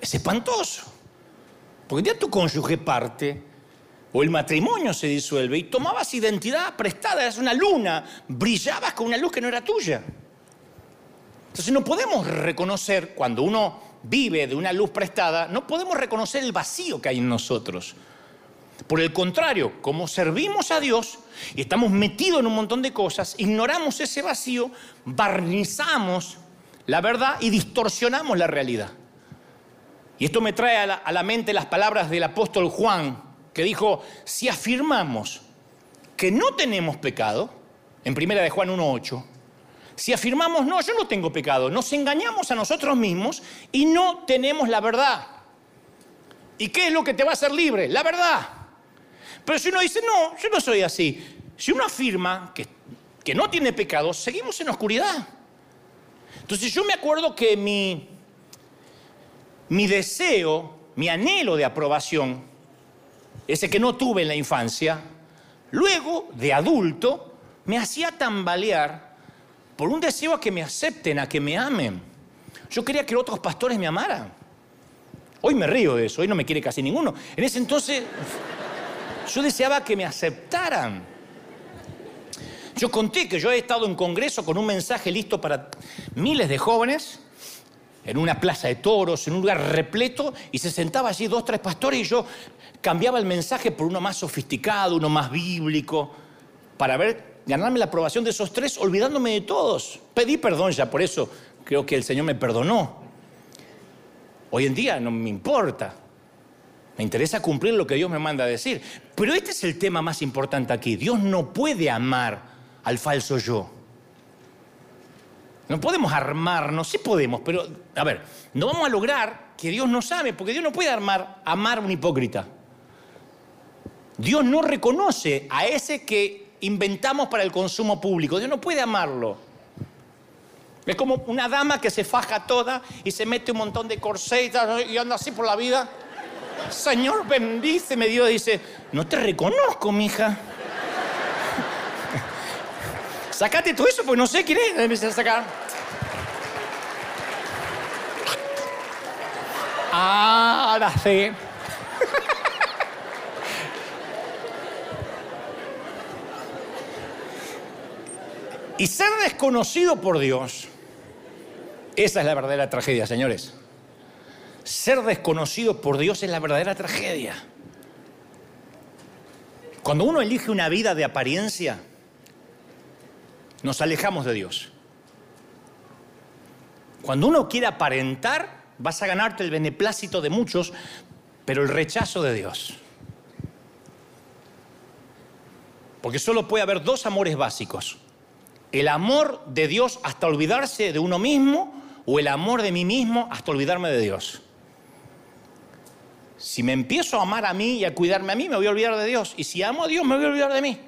Es espantoso. Porque ya tu cónyuge parte o el matrimonio se disuelve y tomabas identidad prestada, eras una luna, brillabas con una luz que no era tuya. Entonces no podemos reconocer, cuando uno vive de una luz prestada, no podemos reconocer el vacío que hay en nosotros. Por el contrario, como servimos a Dios y estamos metidos en un montón de cosas, ignoramos ese vacío, barnizamos la verdad y distorsionamos la realidad. Y esto me trae a la, mente las palabras del apóstol Juan, que dijo, si afirmamos que no tenemos pecado, en primera de Juan 1.8, si afirmamos, no, yo no tengo pecado, nos engañamos a nosotros mismos y no tenemos la verdad. ¿Y qué es lo que te va a hacer libre? La verdad. Pero si uno dice, no, yo no soy así. Si uno afirma que, que no tiene pecado, seguimos en oscuridad. Entonces yo me acuerdo que mi, mi deseo, mi anhelo de aprobación, ese que no tuve en la infancia, luego de adulto me hacía tambalear por un deseo a que me acepten, a que me amen. Yo quería que otros pastores me amaran. Hoy me río de eso, hoy no me quiere casi ninguno. En ese entonces yo deseaba que me aceptaran. Yo conté que yo he estado en congreso con un mensaje listo para miles de jóvenes en una plaza de toros, en un lugar repleto, y se sentaba allí dos, tres pastores y yo cambiaba el mensaje por uno más sofisticado, uno más bíblico, para ver, ganarme la aprobación de esos tres, olvidándome de todos. Pedí perdón ya, por eso creo que el Señor me perdonó. Hoy en día no me importa. Me interesa cumplir lo que Dios me manda a decir. Pero este es el tema más importante aquí. Dios no puede amar al falso yo. No podemos armarnos, sí podemos, pero a ver, no vamos a lograr que Dios nos ame, porque Dios no puede armar, amar a un hipócrita. Dios no reconoce a ese que inventamos para el consumo público. Dios no puede amarlo. Es como una dama que se faja toda y se mete un montón de corsetas y anda así por la vida. Señor, bendíceme. Dios dice, no te reconozco, mija. Sácate todo eso, pues no sé quién es. Empecé a sacar. Ah, ahora sí. y ser desconocido por Dios, esa es la verdadera tragedia, señores. Ser desconocido por Dios es la verdadera tragedia. Cuando uno elige una vida de apariencia, nos alejamos de Dios. Cuando uno quiere aparentar, vas a ganarte el beneplácito de muchos, pero el rechazo de Dios. Porque solo puede haber dos amores básicos. El amor de Dios hasta olvidarse de uno mismo o el amor de mí mismo hasta olvidarme de Dios. Si me empiezo a amar a mí y a cuidarme a mí, me voy a olvidar de Dios. Y si amo a Dios, me voy a olvidar de mí.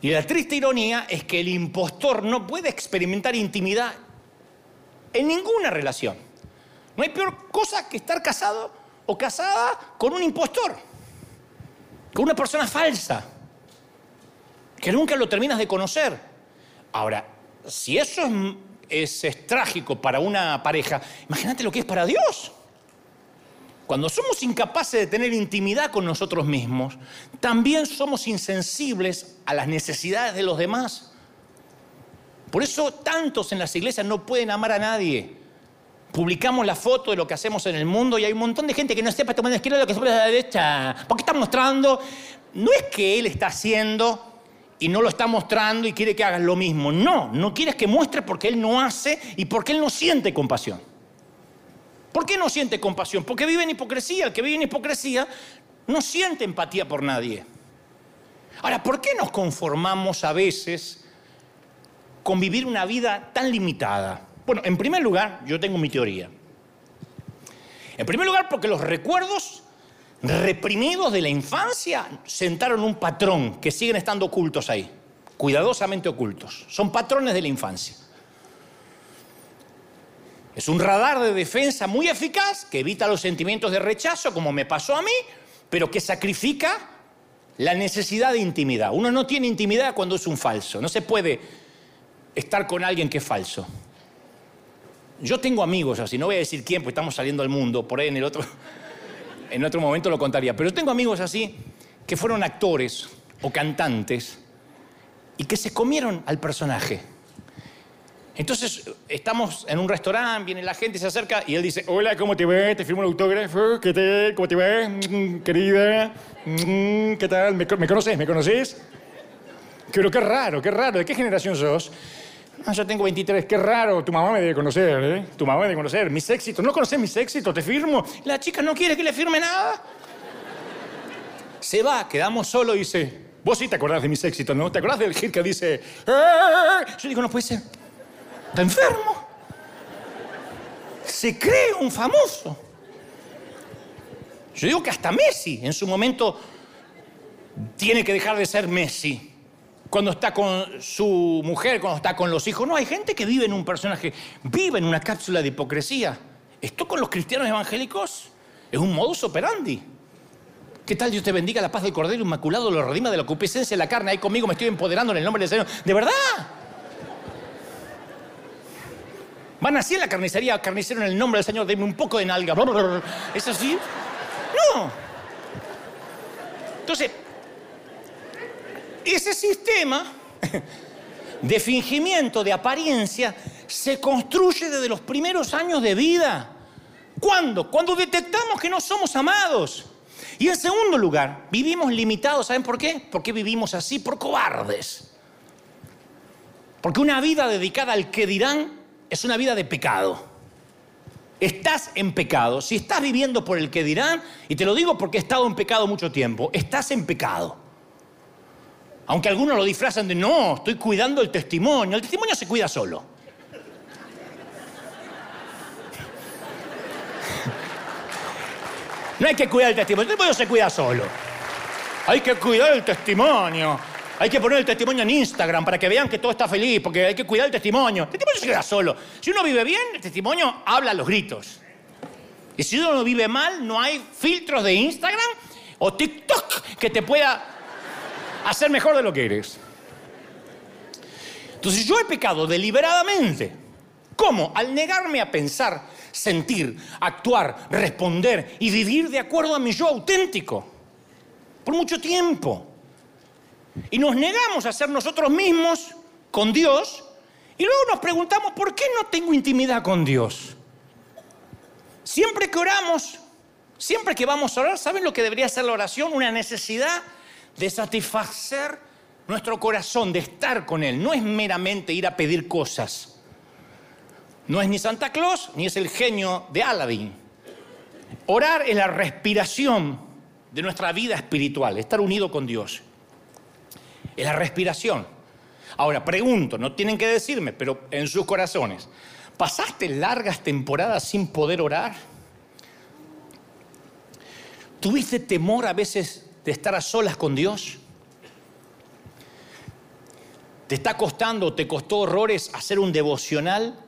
Y la triste ironía es que el impostor no puede experimentar intimidad en ninguna relación. No hay peor cosa que estar casado o casada con un impostor, con una persona falsa, que nunca lo terminas de conocer. Ahora, si eso es, es, trágico para una pareja, imagínate lo que es para Dios. Cuando somos incapaces de tener intimidad con nosotros mismos, también somos insensibles a las necesidades de los demás. Por eso tantos en las iglesias no pueden amar a nadie. Publicamos la foto de lo que hacemos en el mundo y hay un montón de gente que no sepa tomar la izquierda lo que sepa la derecha. Porque está mostrando, no es que él está haciendo y no lo está mostrando y quiere que hagas lo mismo. No, no quieres que muestre porque él no hace y porque él no siente compasión. ¿Por qué no siente compasión? Porque vive en hipocresía. El que vive en hipocresía no siente empatía por nadie. Ahora, ¿por qué nos conformamos a veces con vivir una vida tan limitada? Bueno, en primer lugar, yo tengo mi teoría. En primer lugar, porque los recuerdos reprimidos de la infancia sentaron un patrón que siguen estando ocultos ahí, cuidadosamente ocultos. Son patrones de la infancia. Es un radar de defensa muy eficaz que evita los sentimientos de rechazo, como me pasó a mí, pero que sacrifica la necesidad de intimidad. Uno no tiene intimidad cuando es un falso. No se puede estar con alguien que es falso. Yo tengo amigos así, no voy a decir quién, porque estamos saliendo al mundo, por ahí en el otro, en otro momento lo contaría, pero tengo amigos así que fueron actores o cantantes y que se comieron al personaje. Entonces estamos en un restaurante, viene la gente, se acerca y él dice, hola, ¿cómo te ves? Te firmo el autógrafo, ¿qué tal? ¿Cómo te ves? Mm, querida, mm, ¿qué tal? ¿Me, conoces? ¿Me conoces? Pero qué raro, qué raro, ¿de qué generación sos? No, yo tengo 23, qué raro, tu mamá me debe conocer, ¿eh? Tu mamá me debe conocer, mis éxitos, ¿no conoces mis éxitos? Te firmo. La chica no quiere que le firme nada. Se va, quedamos solo y dice, vos sí te acordás de mis éxitos, ¿no? ¿Te acordás del hit que dice, ¡Eh! Yo digo, no puede ser. Enfermo. Se cree un famoso. Yo digo que hasta Messi en su momento tiene que dejar de ser Messi. Cuando está con su mujer, cuando está con los hijos. No, hay gente que vive en un personaje, vive en una cápsula de hipocresía. Esto con los cristianos evangélicos es un modus operandi. ¿Qué tal Dios te bendiga la paz del Cordero Inmaculado, lo redima de la concupiscencia de la carne? Ahí conmigo me estoy empoderando en el nombre del Señor. ¿De verdad? Van así en la carnicería, carnicero en el nombre del Señor, denme un poco de nalga. ¿Es así? No. Entonces, ese sistema de fingimiento, de apariencia, se construye desde los primeros años de vida. ¿Cuándo? Cuando detectamos que no somos amados. Y en segundo lugar, vivimos limitados. ¿Saben por qué? Porque vivimos así por cobardes. Porque una vida dedicada al que dirán es una vida de pecado. Estás en pecado. Si estás viviendo por el que dirán, y te lo digo porque he estado en pecado mucho tiempo, estás en pecado. Aunque algunos lo disfrazan de no, estoy cuidando el testimonio. El testimonio se cuida solo. No hay que cuidar el testimonio, el testimonio se cuida solo. Hay que cuidar el testimonio. Hay que poner el testimonio en Instagram para que vean que todo está feliz, porque hay que cuidar el testimonio. El testimonio se queda solo. Si uno vive bien, el testimonio habla a los gritos. Y si uno vive mal, no hay filtros de Instagram o TikTok que te pueda hacer mejor de lo que eres. Entonces yo he pecado deliberadamente. ¿Cómo? Al negarme a pensar, sentir, actuar, responder y vivir de acuerdo a mi yo auténtico. Por mucho tiempo. Y nos negamos a ser nosotros mismos con Dios y luego nos preguntamos, ¿por qué no tengo intimidad con Dios? Siempre que oramos, siempre que vamos a orar, ¿saben lo que debería ser la oración? Una necesidad de satisfacer nuestro corazón, de estar con Él. No es meramente ir a pedir cosas. No es ni Santa Claus ni es el genio de Aladdin. Orar es la respiración de nuestra vida espiritual, estar unido con Dios es la respiración. Ahora, pregunto, no tienen que decirme, pero en sus corazones, ¿pasaste largas temporadas sin poder orar? ¿Tuviste temor a veces de estar a solas con Dios? ¿Te está costando, te costó horrores hacer un devocional?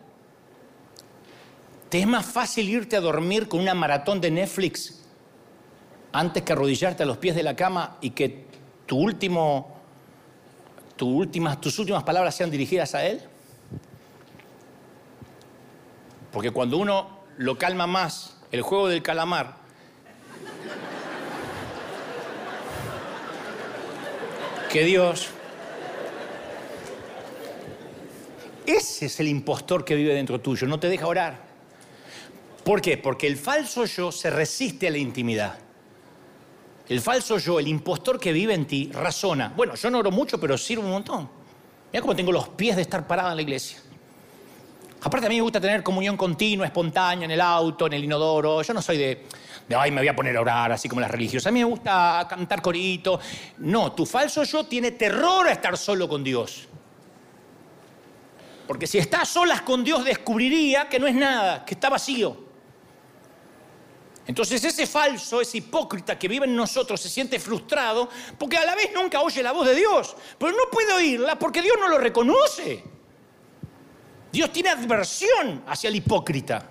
¿Te es más fácil irte a dormir con una maratón de Netflix antes que arrodillarte a los pies de la cama y que tu último, tus últimas palabras sean dirigidas a Él? Porque cuando uno lo calma más, el juego del calamar, que Dios, ese es el impostor que vive dentro tuyo, no te deja orar. ¿Por qué? Porque el falso yo se resiste a la intimidad. El falso yo, el impostor que vive en ti, razona. Bueno, yo no oro mucho, pero sirvo un montón. Mira cómo tengo los pies de estar parado en la iglesia. Aparte a mí me gusta tener comunión continua, espontánea, en el auto, en el inodoro. Yo no soy de, de, ay, me voy a poner a orar, así como las religiosas. A mí me gusta cantar corito. No, tu falso yo tiene terror a estar solo con Dios. Porque si estás solas con Dios descubriría que no es nada, que está vacío. Entonces ese falso, ese hipócrita que vive en nosotros se siente frustrado porque a la vez nunca oye la voz de Dios, pero no puede oírla porque Dios no lo reconoce. Dios tiene adversión hacia el hipócrita.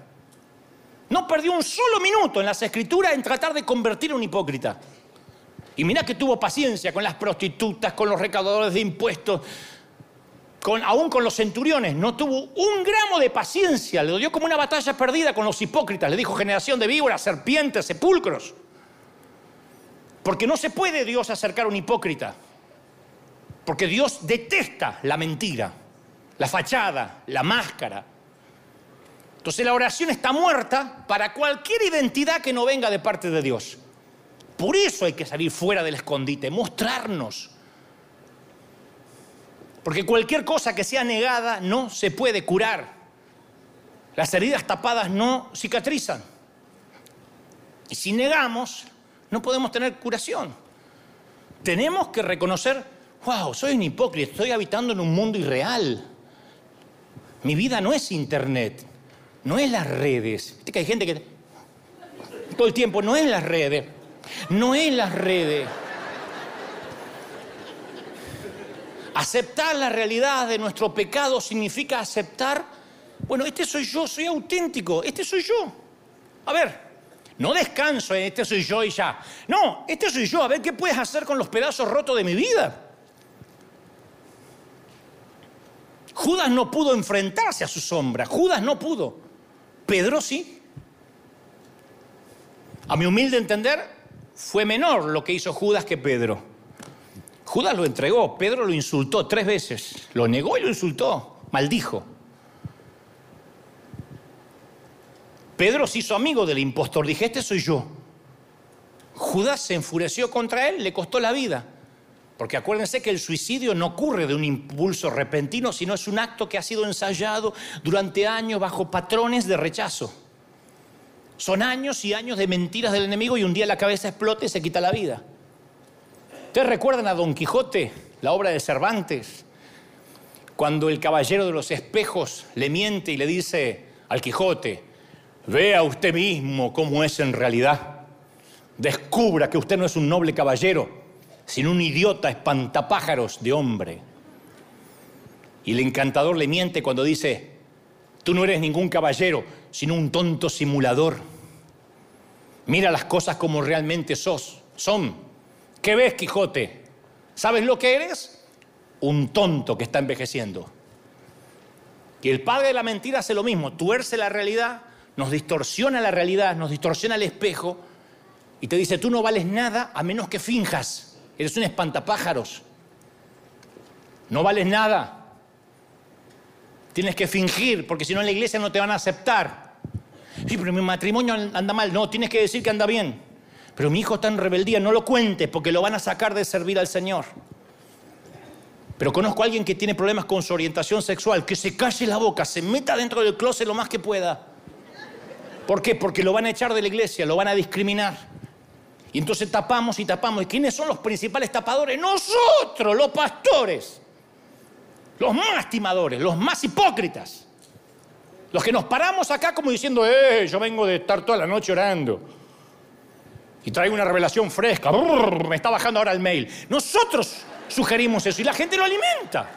No perdió un solo minuto en las escrituras en tratar de convertir a un hipócrita. Y mira que tuvo paciencia con las prostitutas, con los recaudadores de impuestos, aún con los centuriones. No tuvo un gramo de paciencia. Le dio como una batalla perdida con los hipócritas. Le dijo generación de víboras, serpientes, sepulcros. Porque no se puede Dios acercar a un hipócrita. Porque Dios detesta la mentira la fachada, la máscara. Entonces la oración está muerta para cualquier identidad que no venga de parte de Dios. Por eso hay que salir fuera del escondite, mostrarnos. Porque cualquier cosa que sea negada no se puede curar. Las heridas tapadas no cicatrizan. Y si negamos, no podemos tener curación. Tenemos que reconocer, wow, soy un hipócrita, estoy habitando en un mundo irreal. Mi vida no es internet, no es las redes. Viste que hay gente que todo el tiempo no es las redes, no es las redes. Aceptar la realidad de nuestro pecado significa aceptar, bueno, este soy yo, soy auténtico, este soy yo. A ver, no descanso en este soy yo y ya. No, este soy yo, a ver qué puedes hacer con los pedazos rotos de mi vida. Judas no pudo enfrentarse a su sombra, Judas no pudo, Pedro sí. A mi humilde entender, fue menor lo que hizo Judas que Pedro. Judas lo entregó, Pedro lo insultó tres veces, lo negó y lo insultó, maldijo. Pedro se hizo amigo del impostor, dije, este soy yo. Judas se enfureció contra él, le costó la vida. Porque acuérdense que el suicidio no ocurre de un impulso repentino, sino es un acto que ha sido ensayado durante años bajo patrones de rechazo. Son años y años de mentiras del enemigo y un día la cabeza explota y se quita la vida. ¿Ustedes recuerdan a Don Quijote, la obra de Cervantes? Cuando el caballero de los espejos le miente y le dice al Quijote, vea usted mismo cómo es en realidad. Descubra que usted no es un noble caballero, sino un idiota espantapájaros de hombre. Y el encantador le miente cuando dice, tú no eres ningún caballero, sino un tonto simulador. Mira las cosas como realmente sos, son. ¿Qué ves, Quijote? ¿Sabes lo que eres? Un tonto que está envejeciendo. Y el padre de la mentira hace lo mismo, tuerce la realidad, nos distorsiona la realidad, nos distorsiona el espejo y te dice, tú no vales nada a menos que finjas. Eres un espantapájaros. No vales nada. Tienes que fingir, porque si no en la iglesia no te van a aceptar. Sí, pero mi matrimonio anda mal. No, tienes que decir que anda bien. Pero mi hijo está en rebeldía, no lo cuentes, porque lo van a sacar de servir al Señor. Pero conozco a alguien que tiene problemas con su orientación sexual, que se calle la boca, se meta dentro del closet lo más que pueda. ¿Por qué? Porque lo van a echar de la iglesia, lo van a discriminar. Y entonces tapamos y tapamos. ¿Y quiénes son los principales tapadores? Nosotros, los pastores. Los más timadores, los más hipócritas. Los que nos paramos acá como diciendo, eh, yo vengo de estar toda la noche orando. Y traigo una revelación fresca. me está bajando ahora el mail. Nosotros sugerimos eso y la gente lo alimenta.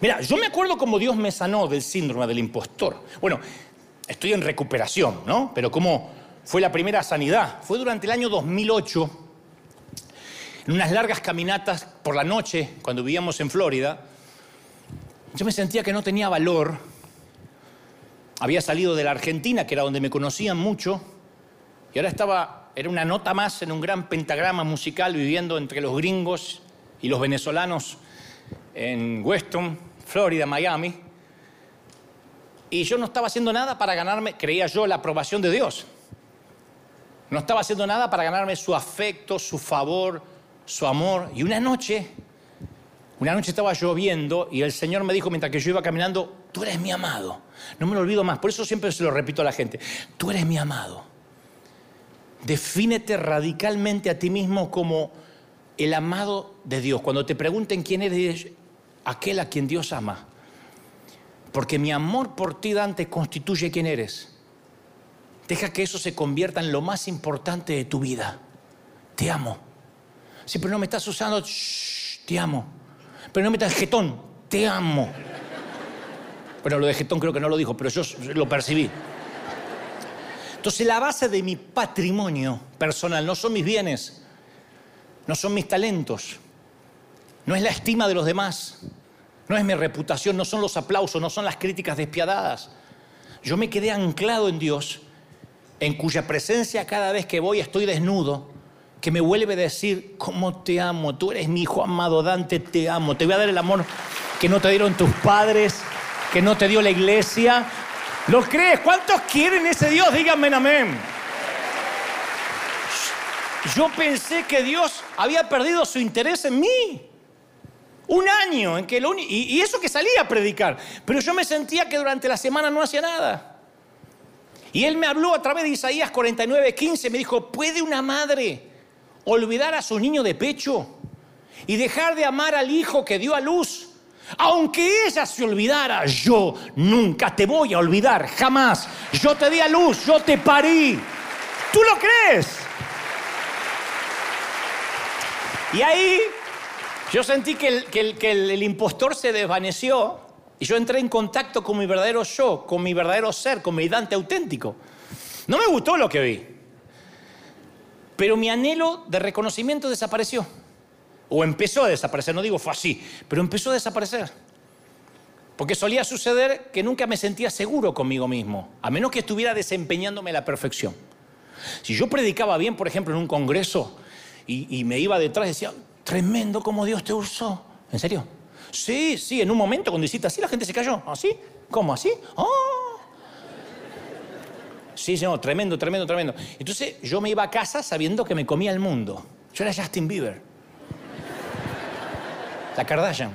Mira, yo me acuerdo como Dios me sanó del síndrome del impostor. Bueno, estoy en recuperación, ¿no? Pero como fue la primera sanidad. Fue durante el año 2008, en unas largas caminatas por la noche, cuando vivíamos en Florida. Yo me sentía que no tenía valor. Había salido de la Argentina, que era donde me conocían mucho, y ahora estaba, era una nota más en un gran pentagrama musical viviendo entre los gringos y los venezolanos en Weston, Florida, Miami. Y yo no estaba haciendo nada para ganarme, creía yo, la aprobación de Dios. No estaba haciendo nada para ganarme su afecto, su favor, su amor. Y una noche, una noche estaba lloviendo y el Señor me dijo mientras que yo iba caminando, tú eres mi amado. No me lo olvido más, por eso siempre se lo repito a la gente, tú eres mi amado. Defínete radicalmente a ti mismo como el amado de Dios. Cuando te pregunten quién eres, aquel a quien Dios ama. Porque mi amor por ti, Dante, constituye quién eres. Deja que eso se convierta en lo más importante de tu vida. Te amo. Sí, pero no me estás usando, te amo. Pero no me estás jetón, te amo. Bueno, lo de jetón creo que no lo dijo, pero yo lo percibí. Entonces la base de mi patrimonio personal no son mis bienes, no son mis talentos, no es la estima de los demás, no es mi reputación, no son los aplausos, no son las críticas despiadadas. Yo me quedé anclado en Dios en cuya presencia cada vez que voy estoy desnudo, que me vuelve a decir, ¿cómo te amo? Tú eres mi hijo amado, Dante, te amo. Te voy a dar el amor que no te dieron tus padres, que no te dio la iglesia. ¿Lo crees? ¿Cuántos quieren ese Dios? Díganme amén. Yo pensé que Dios había perdido su interés en mí. Un año en que lo y, y eso que salía a predicar. Pero yo me sentía que durante la semana no hacía nada. Y él me habló a través de Isaías 49, 15, me dijo, ¿puede una madre olvidar a su niño de pecho y dejar de amar al hijo que dio a luz? Aunque ella se olvidara, yo nunca te voy a olvidar, jamás. Yo te di a luz, yo te parí. ¿Tú lo crees? Y ahí yo sentí que el, impostor se desvaneció y yo entré en contacto con mi verdadero yo, con mi verdadero ser, con mi Dante auténtico. No me gustó lo que vi. Pero mi anhelo de reconocimiento desapareció. O empezó a desaparecer, no digo fue así, pero empezó a desaparecer. Porque solía suceder que nunca me sentía seguro conmigo mismo, a menos que estuviera desempeñándome a la perfección. Si yo predicaba bien, por ejemplo, en un congreso y, me iba detrás, decía, tremendo como Dios te usó. ¿En serio? Sí, sí, en un momento cuando hiciste así la gente se cayó. ¿Así? ¿Cómo así? ¡Oh! Sí, señor, tremendo, tremendo, tremendo. Entonces yo me iba a casa sabiendo que me comía el mundo. Yo era Justin Bieber. La Kardashian.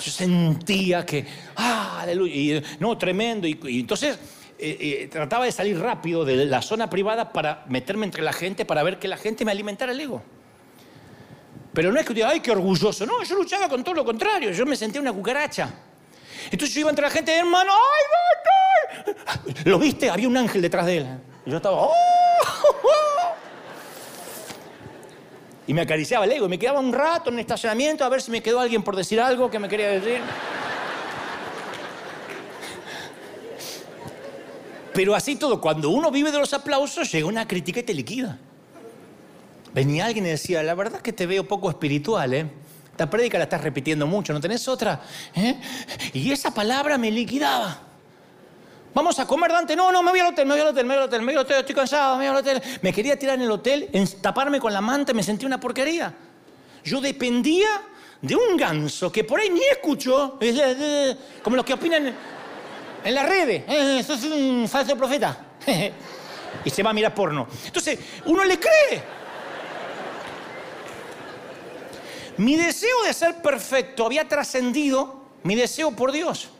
Yo sentía que, ah, aleluya, y, no, tremendo. Y, entonces eh, eh, trataba de salir rápido de la zona privada para meterme entre la gente, para ver que la gente me alimentara el ego. Pero no es que diga, ay, qué orgulloso. No, yo luchaba con todo lo contrario. Yo me sentía una cucaracha. Entonces yo iba entre la gente, hermano, ¡ay, ay! ¿Lo viste? Había un ángel detrás de él. Y yo estaba, ¡oh! Y me acariciaba el ego. Me quedaba un rato en el estacionamiento a ver si me quedó alguien por decir algo que me quería decir. Pero así todo, cuando uno vive de los aplausos, llega una crítica y te liquida. Venía alguien y decía, la verdad es que te veo poco espiritual, ¿eh? Esta prédica la estás repitiendo mucho, ¿no tenés otra? ¿Eh? Y esa palabra me liquidaba. Vamos a comer, Dante. No, no, me voy al hotel, me voy al hotel, me voy al hotel, me voy al hotel, estoy cansado, me voy al hotel. Me quería tirar en el hotel, taparme con la manta, me sentí una porquería. Yo dependía de un ganso que por ahí ni escuchó, como los que opinan en las redes. Eh, eso es un falso profeta. y se va a mirar porno. Entonces, uno le cree. Mi deseo de ser perfecto había trascendido mi deseo por Dios.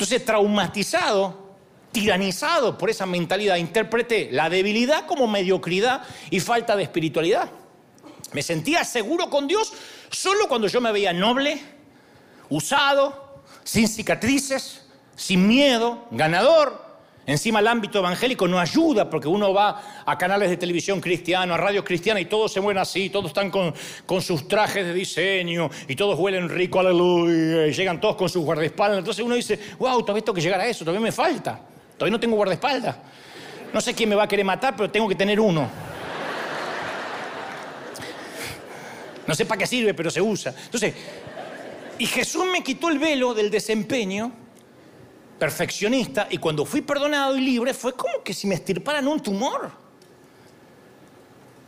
Entonces, traumatizado, tiranizado por esa mentalidad, interpreté la debilidad como mediocridad y falta de espiritualidad. Me sentía seguro con Dios solo cuando yo me veía noble, usado, sin cicatrices, sin miedo, ganador, Encima el ámbito evangélico no ayuda porque uno va a canales de televisión cristiano, a radio cristiana y todos se mueven así, todos están con, sus trajes de diseño y todos huelen rico, aleluya, y llegan todos con sus guardaespaldas. Entonces uno dice, wow, todavía tengo que llegar a eso, todavía me falta. Todavía no tengo guardaespaldas. No sé quién me va a querer matar, pero tengo que tener uno. No sé para qué sirve, pero se usa. Entonces, y Jesús me quitó el velo del desempeño perfeccionista y cuando fui perdonado y libre fue como que si me estirparan un tumor.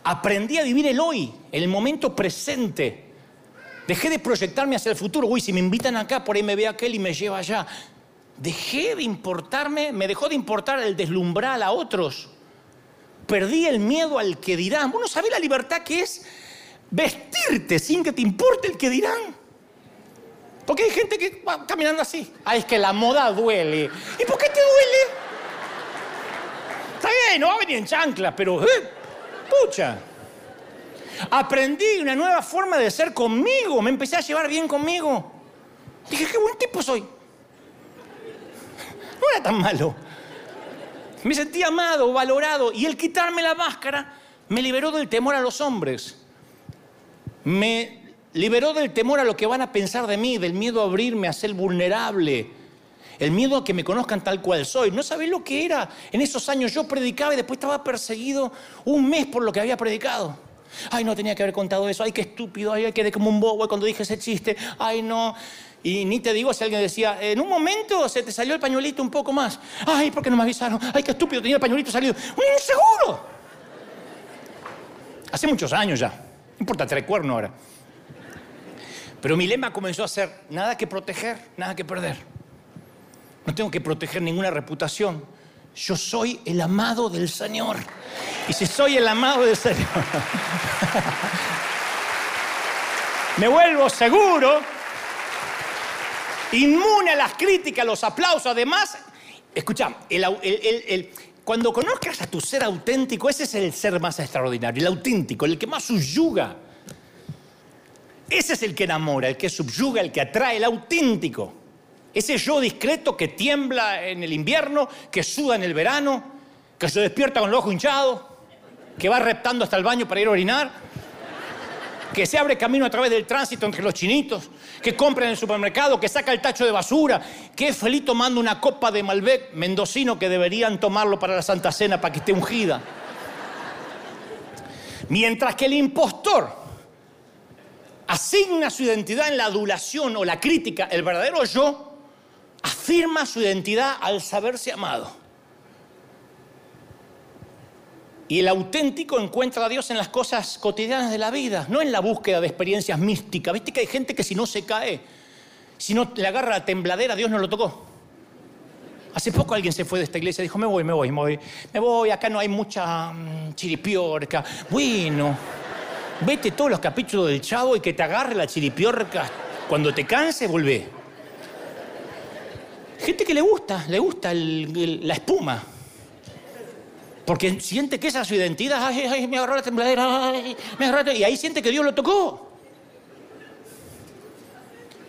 Aprendí a vivir el hoy, el momento presente. Dejé de proyectarme hacia el futuro. Uy, si me invitan acá, por ahí me ve aquel y me lleva allá. Dejé de importarme, me dejó de importar el deslumbrar a otros. Perdí el miedo al que dirán. Vos no sabés la libertad que es vestirte sin que te importe el que dirán. Porque hay gente que va caminando así. Ah, es que la moda duele. ¿Y por qué te duele? Está bien, no va a venir en chanclas, pero... Eh, pucha. Aprendí una nueva forma de ser conmigo. Me empecé a llevar bien conmigo. Dije, qué buen tipo soy. No era tan malo. Me sentí amado, valorado. Y el quitarme la máscara me liberó del temor a los hombres me liberó del temor a lo que van a pensar de mí, del miedo a abrirme, a ser vulnerable, el miedo a que me conozcan tal cual soy. No sabés lo que era. En esos años yo predicaba y después estaba perseguido un mes por lo que había predicado. Ay, no tenía que haber contado eso. Ay, qué estúpido. Ay, quedé como un bobo cuando dije ese chiste. Ay, no. Y ni te digo si alguien decía, en un momento se te salió el pañuelito un poco más. Ay, ¿por qué no me avisaron? Ay, qué estúpido, tenía el pañuelito salido. ¡Un inseguro! Hace muchos años ya. No importa, trae cuerno ahora. Pero mi lema comenzó a ser, nada que proteger, nada que perder. No tengo que proteger ninguna reputación. Yo soy el amado del Señor. Y si soy el amado del Señor, me vuelvo seguro, inmune a las críticas, los aplausos. Además, escucha, cuando conozcas a tu ser auténtico, ese es el ser más extraordinario, el auténtico, el que más subyuga. Ese es el que enamora, el que subyuga, el que atrae, el auténtico. Ese yo discreto que tiembla en el invierno, que suda en el verano, que se despierta con el ojo hinchado, que va reptando hasta el baño para ir a orinar, que se abre camino a través del tránsito entre los chinitos, que compra en el supermercado, que saca el tacho de basura, que es feliz tomando una copa de Malbec mendocino que deberían tomarlo para la Santa Cena para que esté ungida. Mientras que el impostor asigna su identidad en la adulación o la crítica, el verdadero yo afirma su identidad al saberse amado. Y el auténtico encuentra a Dios en las cosas cotidianas de la vida, no en la búsqueda de experiencias místicas. Viste que hay gente que si no se cae, si no le agarra la tembladera, Dios no lo tocó. Hace poco alguien se fue de esta iglesia y dijo, me voy, me voy, me voy, me voy, acá no hay mucha mm, chiripiorca. Bueno, vete todos los capítulos del chavo y que te agarre la chiripiorca. Cuando te canse, volvé. Gente que le gusta, le gusta la espuma. Porque siente que esa es su identidad. Ay, ay, me agarró la tembladera. me agarró Y ahí siente que Dios lo tocó.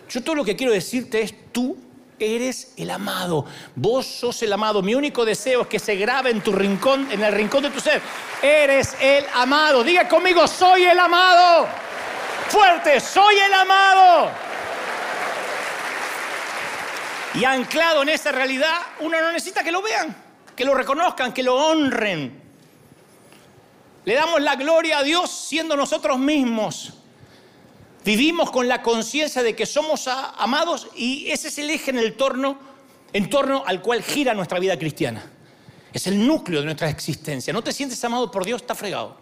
Yo todo lo que quiero decirte es, tú eres el amado. Vos sos el amado. Mi único deseo es que se grabe en tu rincón, en el rincón de tu ser. Eres el amado. Diga conmigo, soy el amado. Fuerte, soy el amado. Y anclado en esa realidad, uno no necesita que lo vean que lo reconozcan, que lo honren. Le damos la gloria a Dios siendo nosotros mismos. Vivimos con la conciencia de que somos amados y ese es el eje en el torno, en torno al cual gira nuestra vida cristiana. Es el núcleo de nuestra existencia. No te sientes amado por Dios, está fregado.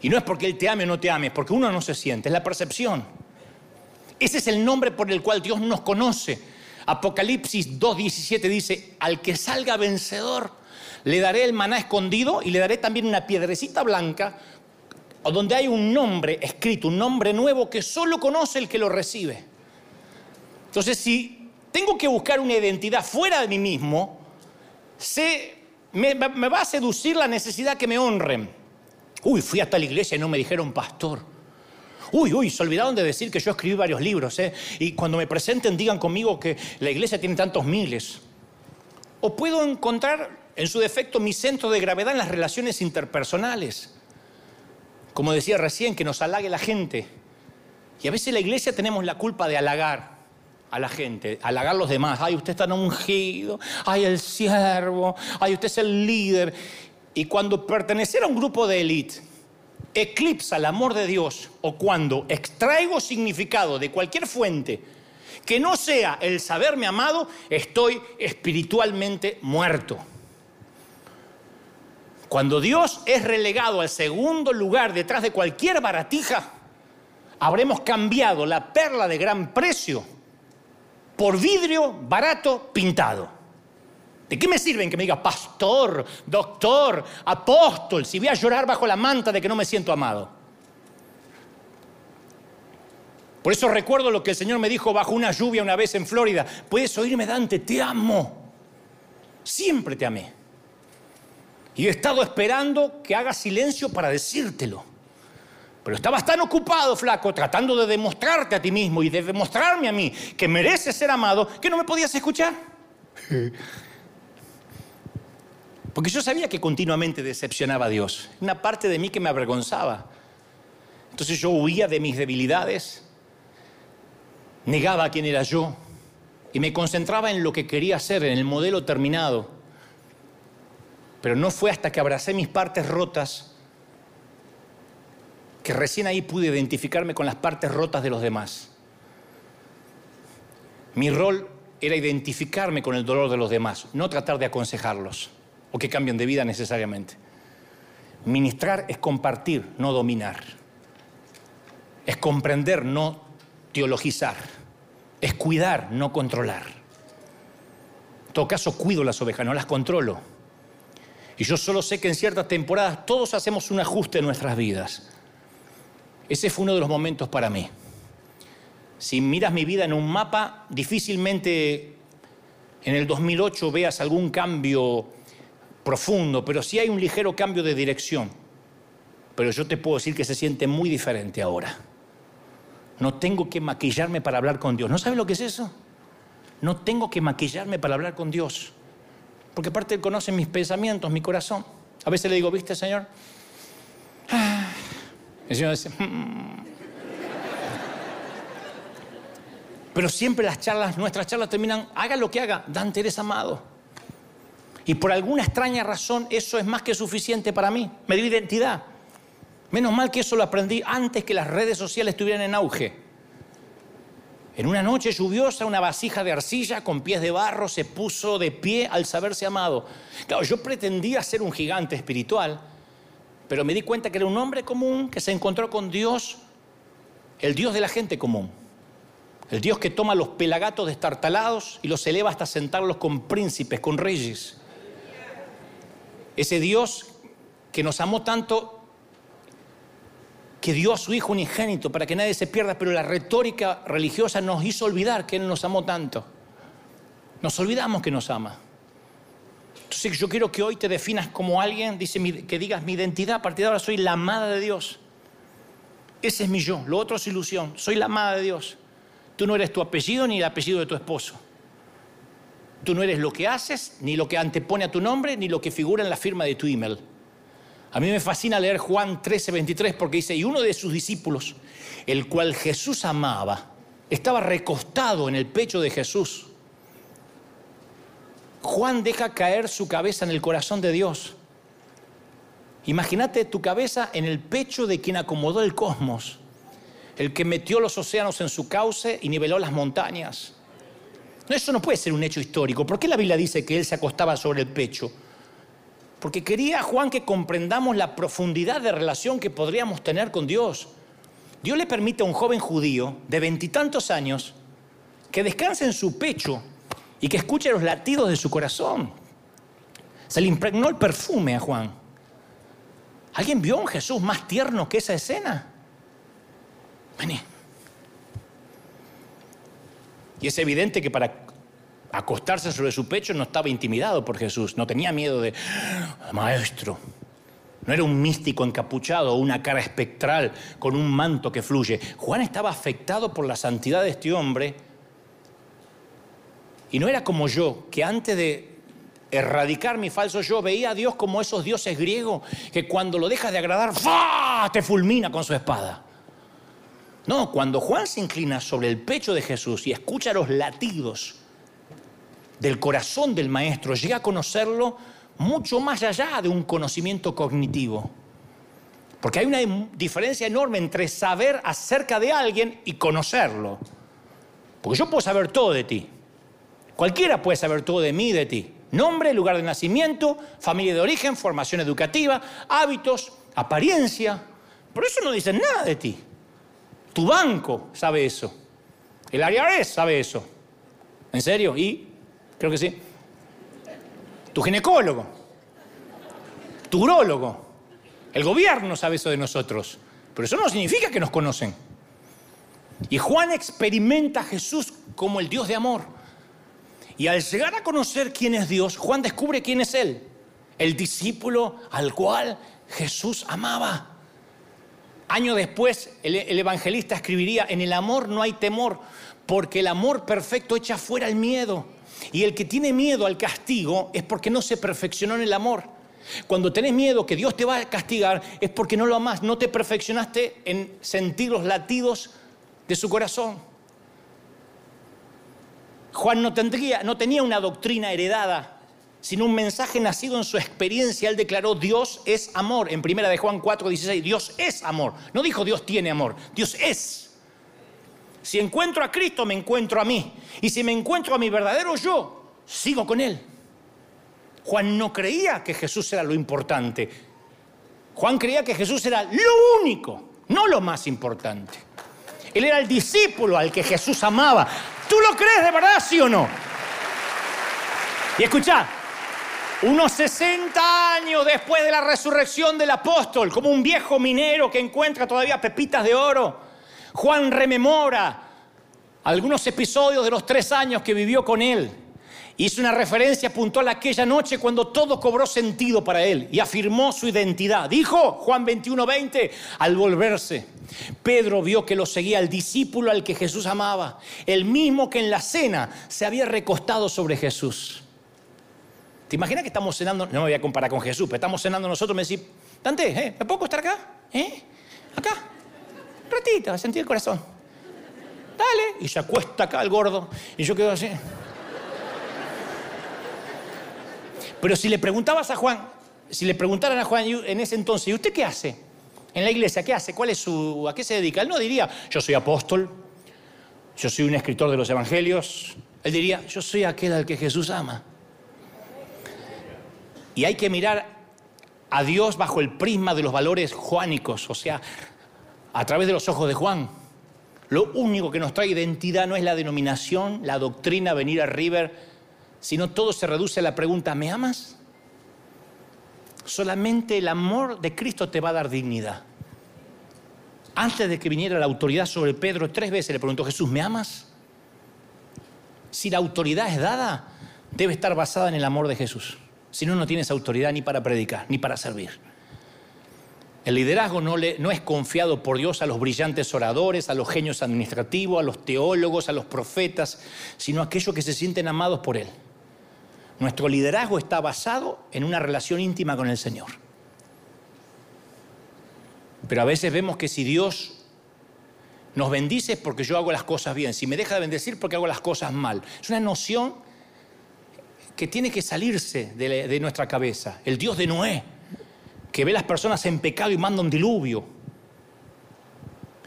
Y no es porque Él te ame o no te ame, es porque uno no se siente, es la percepción. Ese es el nombre por el cual Dios nos conoce Apocalipsis 2.17 dice, al que salga vencedor, le daré el maná escondido y le daré también una piedrecita blanca donde hay un nombre escrito, un nombre nuevo que solo conoce el que lo recibe. Entonces, si tengo que buscar una identidad fuera de mí mismo, me, me va a seducir la necesidad que me honren. Uy, fui hasta la iglesia y no me dijeron pastor. Uy, uy, se olvidaron de decir que yo escribí varios libros, ¿eh? Y cuando me presenten digan conmigo que la iglesia tiene tantos miles. O puedo encontrar, en su defecto, mi centro de gravedad en las relaciones interpersonales. Como decía recién, que nos halague la gente. Y a veces la iglesia tenemos la culpa de halagar. a la gente, halagar a los demás. Ay, usted está ungido, ay, el siervo, ay, usted es el líder. Y cuando pertenecer a un grupo de élite eclipsa el amor de Dios o cuando extraigo significado de cualquier fuente que no sea el saberme amado, estoy espiritualmente muerto. Cuando Dios es relegado al segundo lugar detrás de cualquier baratija, habremos cambiado la perla de gran precio por vidrio barato pintado. ¿De qué me sirven que me diga pastor, doctor, apóstol, si voy a llorar bajo la manta de que no me siento amado? Por eso recuerdo lo que el Señor me dijo bajo una lluvia una vez en Florida. Puedes oírme, Dante, te amo. Siempre te amé. Y he estado esperando que hagas silencio para decírtelo. Pero estabas tan ocupado, flaco, tratando de demostrarte a ti mismo y de demostrarme a mí que mereces ser amado, que no me podías escuchar. Porque yo sabía que continuamente decepcionaba a Dios. Una parte de mí que me avergonzaba. Entonces yo huía de mis debilidades, negaba quién era yo y me concentraba en lo que quería hacer, en el modelo terminado. Pero no fue hasta que abracé mis partes rotas que recién ahí pude identificarme con las partes rotas de los demás. Mi rol era identificarme con el dolor de los demás, no tratar de aconsejarlos o que cambien de vida necesariamente. Ministrar es compartir, no dominar. Es comprender, no teologizar. Es cuidar, no controlar. En todo caso, cuido las ovejas, no las controlo. Y yo solo sé que en ciertas temporadas todos hacemos un ajuste en nuestras vidas. Ese fue uno de los momentos para mí. Si miras mi vida en un mapa, difícilmente en el 2008 veas algún cambio profundo, pero sí hay un ligero cambio de dirección. Pero yo te puedo decir que se siente muy diferente ahora. No tengo que maquillarme para hablar con Dios. ¿No sabes lo que es eso? No tengo que maquillarme para hablar con Dios. Porque aparte Él conoce mis pensamientos, mi corazón. A veces le digo, ¿viste, Señor? El Señor dice, mm". pero siempre las charlas, nuestras charlas terminan, haga lo que haga, Dante eres amado. Y por alguna extraña razón eso es más que suficiente para mí, me dio identidad. Menos mal que eso lo aprendí antes que las redes sociales estuvieran en auge. En una noche lluviosa, una vasija de arcilla con pies de barro se puso de pie al saberse amado. Claro, yo pretendía ser un gigante espiritual, pero me di cuenta que era un hombre común que se encontró con Dios, el Dios de la gente común. El Dios que toma los pelagatos destartalados y los eleva hasta sentarlos con príncipes, con reyes. Ese Dios que nos amó tanto que dio a su Hijo unigénito para que nadie se pierda, pero la retórica religiosa nos hizo olvidar que Él nos amó tanto. Nos olvidamos que nos ama. Entonces yo quiero que hoy te definas como alguien, que digas mi identidad, a partir de ahora soy la amada de Dios. Ese es mi yo, lo otro es ilusión, soy la amada de Dios. Tú no eres tu apellido ni el apellido de tu esposo. Tú no eres lo que haces, ni lo que antepone a tu nombre, ni lo que figura en la firma de tu email. A mí me fascina leer Juan 13, 23 porque dice, y uno de sus discípulos, el cual Jesús amaba, estaba recostado en el pecho de Jesús Juan deja caer su cabeza en el corazón de Dios. Imagínate tu cabeza en el pecho de quien acomodó el cosmos, el que metió los océanos en su cauce y niveló las montañas. No, eso no puede ser un hecho histórico. ¿Por qué la Biblia dice que él se acostaba sobre el pecho? Porque quería Juan que comprendamos la profundidad de relación que podríamos tener con Dios. Dios le permite a un joven judío de veintitantos años que descanse en su pecho y que escuche los latidos de su corazón. Se le impregnó el perfume a Juan. ¿Alguien vio a un Jesús más tierno que esa escena? Vení. Y es evidente que para acostarse sobre su pecho no estaba intimidado por Jesús, no tenía miedo de, maestro. No era un místico encapuchado o una cara espectral con un manto que fluye. Juan estaba afectado por la santidad de este hombre y no era como yo, que antes de erradicar mi falso yo veía a Dios como esos dioses griegos que cuando lo dejas de agradar, ¡fa! te fulmina con su espada. No, cuando Juan se inclina sobre el pecho de Jesús y escucha los latidos del corazón del maestro, llega a conocerlo mucho más allá de un conocimiento cognitivo. Porque hay una diferencia enorme entre saber acerca de alguien y conocerlo. Porque yo puedo saber todo de ti. Cualquiera puede saber todo de mí de ti. Nombre, lugar de nacimiento, familia de origen, formación educativa, hábitos, apariencia. Por eso no dicen nada de ti. Tu banco sabe eso. El IRS sabe eso. ¿En serio? Y creo que sí. Tu ginecólogo. Tu urólogo. El gobierno sabe eso de nosotros. Pero eso no significa que nos conocen. Y Juan experimenta a Jesús como el Dios de amor. Y al llegar a conocer quién es Dios, Juan descubre quién es Él. El discípulo al cual Jesús amaba. Año después, el, evangelista escribiría, en el amor no hay temor, porque el amor perfecto echa fuera el miedo. Y el que tiene miedo al castigo es porque no se perfeccionó en el amor. Cuando tenés miedo que Dios te va a castigar es porque no lo amás, no te perfeccionaste en sentir los latidos de su corazón. Juan no, tendría, no tenía una doctrina heredada sino un mensaje nacido en su experiencia. Él declaró, Dios es amor. En primera de Juan 4, 16, Dios es amor. No dijo Dios tiene amor, Dios es. Si encuentro a Cristo, me encuentro a mí. Y si me encuentro a mi verdadero yo, sigo con Él. Juan no creía que Jesús era lo importante. Juan creía que Jesús era lo único, no lo más importante. Él era el discípulo al que Jesús amaba. ¿Tú lo crees de verdad, sí o no? Y escucha, unos 60 años después de la resurrección del apóstol, como un viejo minero que encuentra todavía pepitas de oro, Juan rememora algunos episodios de los tres años que vivió con él. Hizo una referencia puntual a aquella noche cuando todo cobró sentido para él y afirmó su identidad. Dijo Juan 21:20, al volverse, Pedro vio que lo seguía el discípulo al que Jesús amaba, el mismo que en la cena se había recostado sobre Jesús. ¿Te imaginas que estamos cenando? No me voy a comparar con Jesús, pero estamos cenando nosotros. Me decís, Dante, ¿eh? ¿me puedo estar acá? ¿Eh? Acá. Ratito, a sentir el corazón. Dale. Y se acuesta acá el gordo. Y yo quedo así. Pero si le preguntabas a Juan, si le preguntaran a Juan en ese entonces, ¿y usted qué hace? En la iglesia, ¿qué hace? ¿Cuál es su, ¿A qué se dedica? Él no diría, yo soy apóstol, yo soy un escritor de los evangelios. Él diría, yo soy aquel al que Jesús ama. Y hay que mirar a Dios bajo el prisma de los valores juánicos, o sea, a través de los ojos de Juan. Lo único que nos trae identidad no es la denominación, la doctrina, venir a River, sino todo se reduce a la pregunta, ¿me amas? Solamente el amor de Cristo te va a dar dignidad. Antes de que viniera la autoridad sobre Pedro, tres veces le preguntó Jesús, ¿me amas? Si la autoridad es dada, debe estar basada en el amor de Jesús. Si no, no tienes autoridad ni para predicar, ni para servir. El liderazgo no, es confiado por Dios a los brillantes oradores, a los genios administrativos, a los teólogos, a los profetas, sino a aquellos que se sienten amados por Él. Nuestro liderazgo está basado en una relación íntima con el Señor. Pero a veces vemos que si Dios nos bendice es porque yo hago las cosas bien, si me deja de bendecir porque hago las cosas mal. Es una noción que tiene que salirse de, nuestra cabeza. El Dios de Noé, que ve las personas en pecado y manda un diluvio.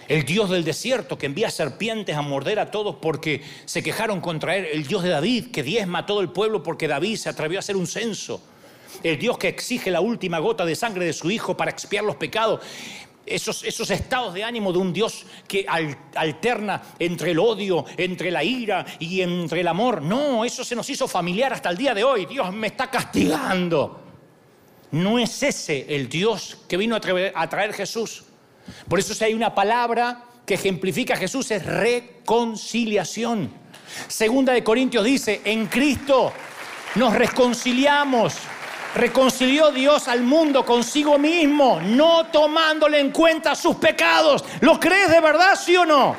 El Dios del desierto que envía serpientes a morder a todos porque se quejaron contra él. El Dios de David que diezma a todo el pueblo porque David se atrevió a hacer un censo. El Dios que exige la última gota de sangre de su hijo para expiar los pecados esos, estados de ánimo de un Dios que alterna entre el odio, entre la ira y entre el amor. No, eso se nos hizo familiar hasta el día de hoy. Dios me está castigando. No es ese el Dios que vino a traer, Jesús. Por eso si hay una palabra que ejemplifica a Jesús es reconciliación. Segunda de Corintios dice, en Cristo nos reconciliamos reconcilió Dios al mundo consigo mismo, no tomándole en cuenta sus pecados. ¿Lo crees de verdad, sí o no?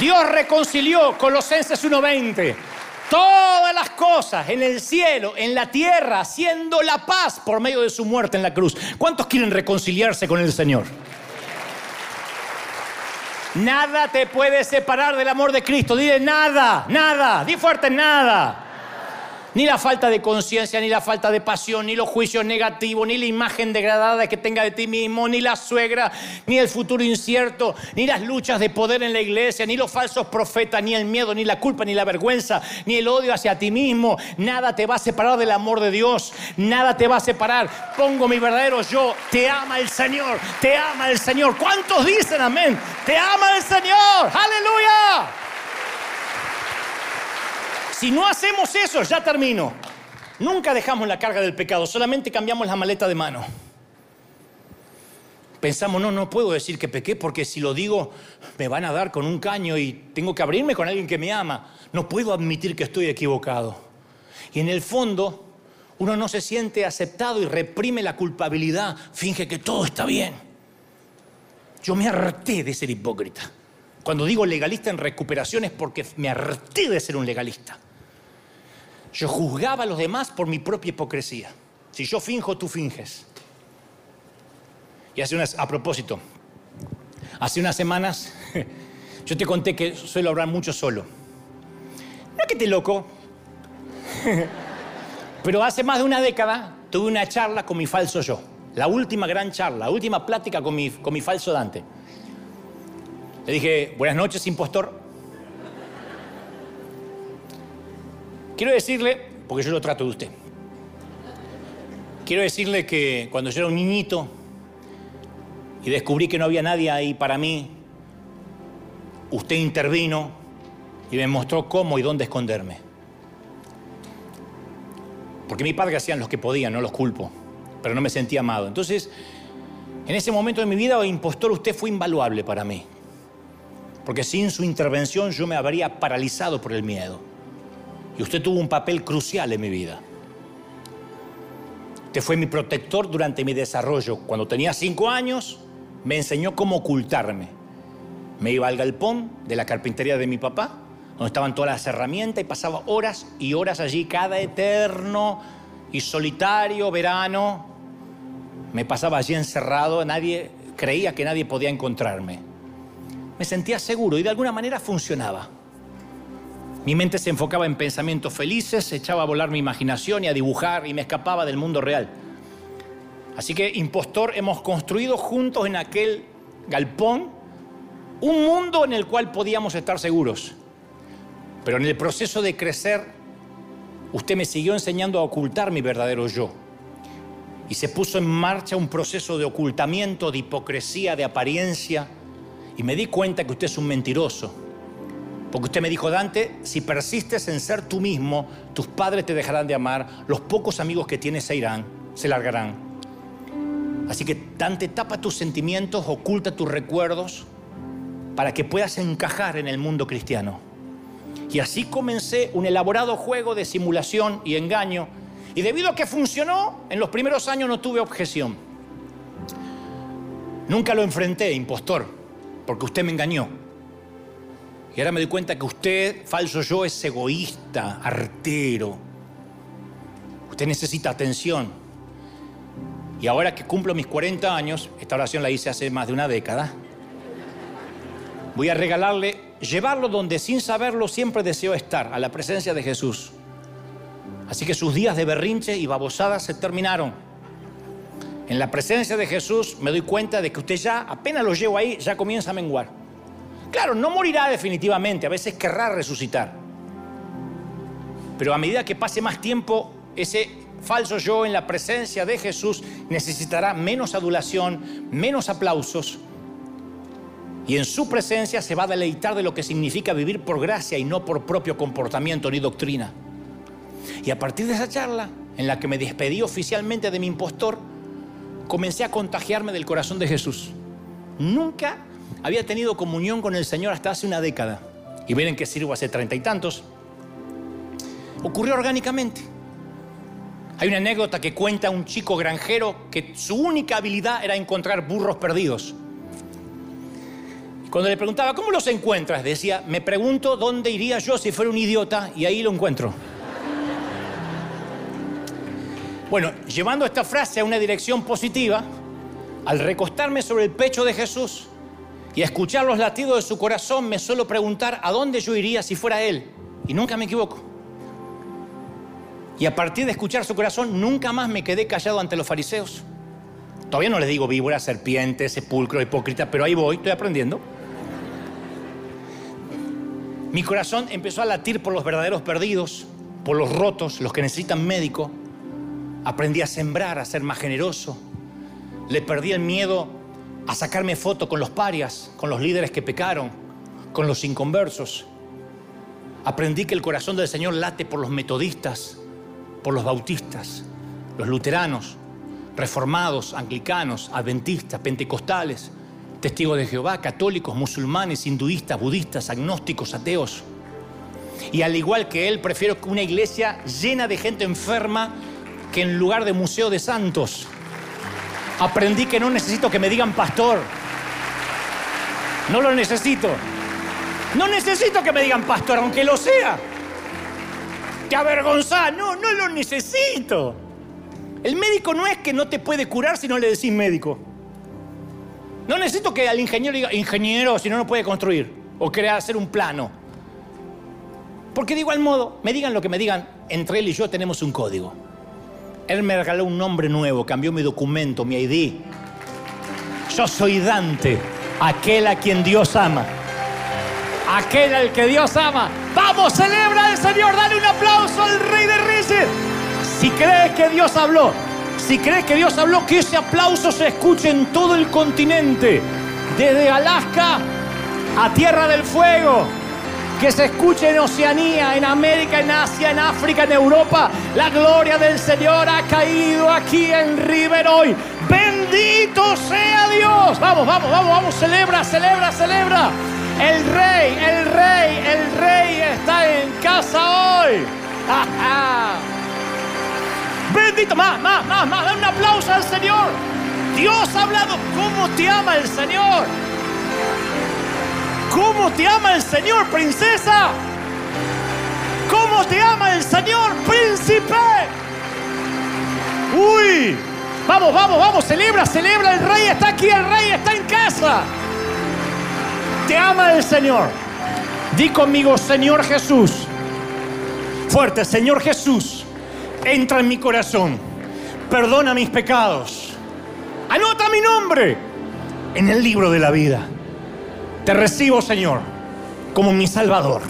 Dios reconcilió, Colosenses 1:20, todas las cosas en el cielo, en la tierra, haciendo la paz por medio de su muerte en la cruz. ¿Cuántos quieren reconciliarse con el Señor? Nada te puede separar del amor de Cristo. Dile nada, nada. Di fuerte nada. Ni la falta de conciencia, ni la falta de pasión, ni los juicios negativos, ni la imagen degradada que tenga de ti mismo, ni la suegra, ni el futuro incierto, ni las luchas de poder en la iglesia, ni los falsos profetas, ni el miedo, ni la culpa, ni la vergüenza, ni el odio hacia ti mismo. Nada te va a separar del amor de Dios. Nada te va a separar. Pongo mi verdadero yo. Te ama el Señor. Te ama el Señor. ¿Cuántos dicen amén? Te ama el Señor. Aleluya. Si no hacemos eso, ya termino. Nunca dejamos la carga del pecado, solamente cambiamos la maleta de mano. Pensamos, no, no puedo decir que pequé porque si lo digo me van a dar con un caño y tengo que abrirme con alguien que me ama. No puedo admitir que estoy equivocado. Y en el fondo uno no se siente aceptado y reprime la culpabilidad, finge que todo está bien. Yo me harté de ser hipócrita. Cuando digo legalista en recuperación es porque me harté de ser un legalista. Yo juzgaba a los demás por mi propia hipocresía. Si yo finjo, tú finges. Y hace unas, a propósito, hace unas semanas yo te conté que suelo hablar mucho solo. No es que te loco, pero hace más de una década tuve una charla con mi falso yo. La última gran charla, la última plática con mi, con mi falso Dante. Le dije, buenas noches, impostor. Quiero decirle, porque yo lo trato de usted, quiero decirle que cuando yo era un niñito y descubrí que no había nadie ahí para mí, usted intervino y me mostró cómo y dónde esconderme. Porque mi padre hacían los que podían, no los culpo, pero no me sentía amado. Entonces, en ese momento de mi vida, impostor, usted fue invaluable para mí. Porque sin su intervención yo me habría paralizado por el miedo. Y usted tuvo un papel crucial en mi vida. Usted fue mi protector durante mi desarrollo. Cuando tenía cinco años, me enseñó cómo ocultarme. Me iba al galpón de la carpintería de mi papá, donde estaban todas las herramientas, y pasaba horas y horas allí, cada eterno y solitario verano. Me pasaba allí encerrado, nadie creía que nadie podía encontrarme. Me sentía seguro y de alguna manera funcionaba. Mi mente se enfocaba en pensamientos felices, echaba a volar mi imaginación y a dibujar y me escapaba del mundo real. Así que, impostor, hemos construido juntos en aquel galpón un mundo en el cual podíamos estar seguros. Pero en el proceso de crecer, usted me siguió enseñando a ocultar mi verdadero yo. Y se puso en marcha un proceso de ocultamiento, de hipocresía, de apariencia. Y me di cuenta que usted es un mentiroso porque usted me dijo, Dante, si persistes en ser tú mismo, tus padres te dejarán de amar, los pocos amigos que tienes se irán, se largarán. Así que Dante, tapa tus sentimientos, oculta tus recuerdos, para que puedas encajar en el mundo cristiano. Y así comencé un elaborado juego de simulación y engaño. Y debido a que funcionó, en los primeros años no tuve objeción. Nunca lo enfrenté, impostor, porque usted me engañó. Y ahora me doy cuenta que usted, falso yo, es egoísta, artero. Usted necesita atención. Y ahora que cumplo mis 40 años, esta oración la hice hace más de una década, voy a regalarle, llevarlo donde sin saberlo siempre deseo estar, a la presencia de Jesús. Así que sus días de berrinche y babosadas se terminaron. En la presencia de Jesús me doy cuenta de que usted ya, apenas lo llevo ahí, ya comienza a menguar. Claro, no morirá definitivamente, a veces querrá resucitar. Pero a medida que pase más tiempo, ese falso yo en la presencia de Jesús necesitará menos adulación, menos aplausos. Y en su presencia se va a deleitar de lo que significa vivir por gracia y no por propio comportamiento ni doctrina. Y a partir de esa charla, en la que me despedí oficialmente de mi impostor, comencé a contagiarme del corazón de Jesús. Nunca había tenido comunión con el Señor hasta hace una década. Y miren que sirvo hace treinta y tantos. Ocurrió orgánicamente. Hay una anécdota que cuenta un chico granjero que su única habilidad era encontrar burros perdidos. Cuando le preguntaba, ¿cómo los encuentras? Decía, me pregunto dónde iría yo si fuera un idiota y ahí lo encuentro. Bueno, llevando esta frase a una dirección positiva, al recostarme sobre el pecho de Jesús, Y escuchar los latidos de su corazón me suelo preguntar a dónde yo iría si fuera Él. Y nunca me equivoco. Y a partir de escuchar su corazón, nunca más me quedé callado ante los fariseos. Todavía no les digo víbora, serpiente, sepulcro, hipócrita, pero ahí voy, estoy aprendiendo. Mi corazón empezó a latir por los verdaderos perdidos, por los rotos, los que necesitan médico. Aprendí a sembrar, a ser más generoso. Le perdí el miedo a sacarme foto con los parias, con los líderes que pecaron, con los inconversos. Aprendí que el corazón del Señor late por los metodistas, por los bautistas, los luteranos, reformados, anglicanos, adventistas, pentecostales, testigos de Jehová, católicos, musulmanes, hinduistas, budistas, agnósticos, ateos. Y al igual que él, prefiero una iglesia llena de gente enferma que en lugar de museo de santos. Aprendí que no necesito que me digan pastor. No lo necesito. No necesito que me digan pastor, aunque lo sea. Te avergonzás. No, no lo necesito. El médico no es que no te puede curar si no le decís médico. No necesito que al ingeniero diga, ingeniero, si no, no puede construir o crear hacer un plano. Porque de igual modo, me digan lo que me digan, entre él y yo tenemos un código. Él me regaló un nombre nuevo, cambió mi documento, mi ID. Yo soy Dante, aquel a quien Dios ama. Aquel al que Dios ama. Vamos, celebra al Señor, dale un aplauso al Rey de Reyes. Si crees que Dios habló, si crees que Dios habló, que ese aplauso se escuche en todo el continente, desde Alaska a Tierra del Fuego, que se escuche en Oceanía, en América, en Asia, en África, en Europa. La gloria del Señor ha caído aquí en River hoy. Bendito sea Dios. Vamos, vamos, vamos, vamos, celebra, celebra, celebra. El rey, el rey, el rey está en casa hoy. Bendito, más, más, más, más. Da un aplauso al Señor. Dios ha hablado. ¿Cómo te ama el Señor? ¿Cómo te ama el Señor, princesa? ¿Cómo te ama el Señor, príncipe? Uy, vamos, vamos, vamos, celebra, celebra, el rey está aquí, el rey está en casa. Te ama el Señor. Di conmigo, Señor Jesús. Fuerte, Señor Jesús entra en mi corazón, perdona mis pecados, anota mi nombre en el libro de la vida. Te recibo, Señor, como mi Salvador.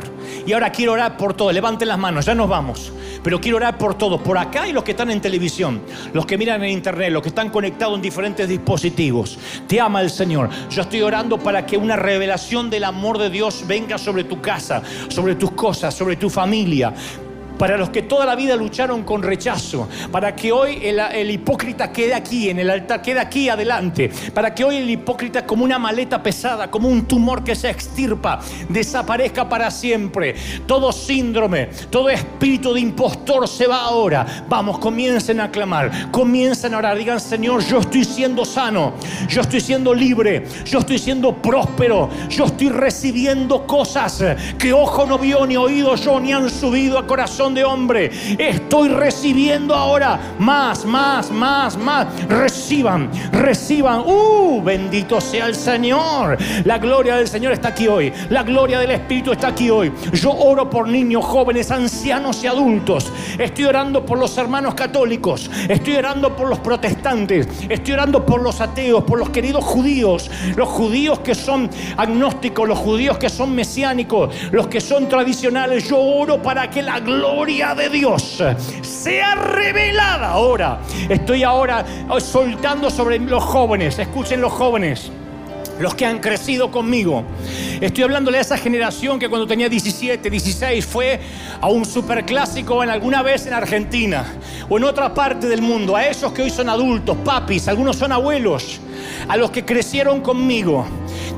Y ahora quiero orar por todo. Levanten las manos, ya nos vamos. Pero quiero orar por todos, por acá y los que están en televisión, los que miran en internet, los que están conectados en diferentes dispositivos. Te ama el Señor. Yo estoy orando para que una revelación del amor de Dios venga sobre tu casa, sobre tus cosas, sobre tu familia para los que toda la vida lucharon con rechazo, para que hoy el, hipócrita quede aquí en el altar, quede aquí adelante, para que hoy el hipócrita como una maleta pesada, como un tumor que se extirpa, desaparezca para siempre. Todo síndrome, todo espíritu de impostor se va ahora. Vamos, comiencen a clamar, comiencen a orar, digan Señor, yo estoy siendo sano, yo estoy siendo libre, yo estoy siendo próspero, yo estoy recibiendo cosas que ojo no vio, ni oído yo, ni han subido a corazón de hombre. Estoy recibiendo ahora más, más, más, más. Reciban, reciban. Uh, bendito sea el Señor. La gloria del Señor está aquí hoy. La gloria del Espíritu está aquí hoy. Yo oro por niños, jóvenes, ancianos y adultos. Estoy orando por los hermanos católicos. Estoy orando por los protestantes. Estoy orando por los ateos, por los queridos judíos. Los judíos que son agnósticos, los judíos que son mesiánicos, los que son tradicionales. Yo oro para que la gloria gloria de Dios sea revelada ahora. Estoy ahora soltando sobre los jóvenes. Escuchen los jóvenes los que han crecido conmigo. Estoy hablándole a esa generación que cuando tenía 17, 16 fue a un superclásico en alguna vez en Argentina o en otra parte del mundo. A esos que hoy son adultos, papis, algunos son abuelos, a los que crecieron conmigo.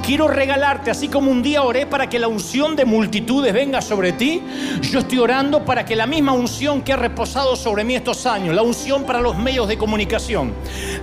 Quiero regalarte, así como un día oré para que la unción de multitudes venga sobre ti, yo estoy orando para que la misma unción que ha reposado sobre mí estos años, la unción para los medios de comunicación,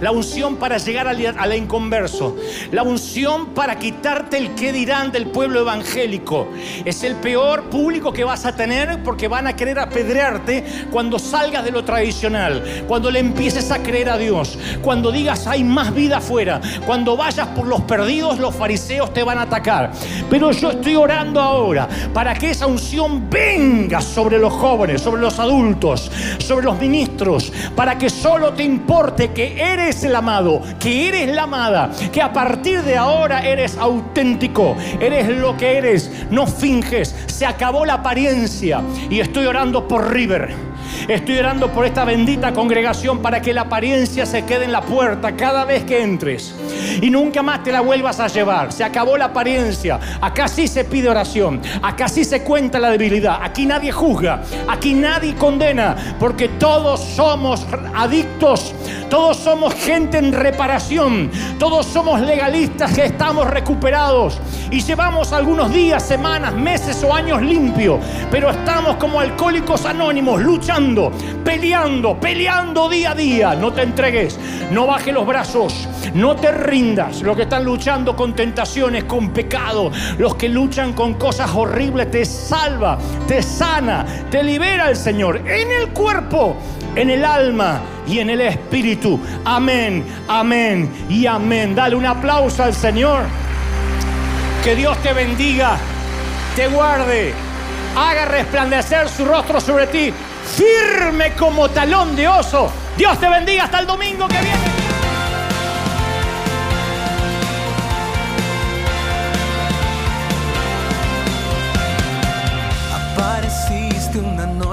la unción para llegar al, inconverso, la unción para quitarte el qué dirán del pueblo evangélico, es el peor público que vas a tener porque van a querer apedrearte cuando salgas de lo tradicional, cuando le empieces a creer a Dios, cuando digas hay más vida afuera, Cuando vayas por los perdidos, los fariseos te van a atacar. Pero yo estoy orando ahora para que esa unción venga sobre los jóvenes, sobre los adultos, sobre los ministros, para que solo te importe que eres el amado, que eres la amada, que a partir de ahora eres auténtico, eres lo que eres, no finges, se acabó la apariencia. Y estoy orando por River. Estoy orando por esta bendita congregación para que la apariencia se quede en la puerta cada vez que entres y nunca más te la vuelvas a llevar. Se acabó la apariencia. Acá sí se pide oración. Acá sí se cuenta la debilidad. Aquí nadie juzga. Aquí nadie condena. Porque todos somos adictos. Todos somos gente en reparación. Todos somos legalistas que estamos recuperados. Y llevamos algunos días, semanas, meses o años limpios. Pero estamos como alcohólicos anónimos luchando, peleando, peleando día a día. No te entregues. No bajes los brazos. No te rindas. Los que están luchando con tentaciones, con pecado, los que luchan con cosas horribles, te salva, te sana, te libera el Señor en el cuerpo, en el alma y en el espíritu. Amén, amén y amén. Dale un aplauso al Señor. Que Dios te bendiga, te guarde, haga resplandecer su rostro sobre ti, firme como talón de oso. Dios te bendiga hasta el domingo que viene.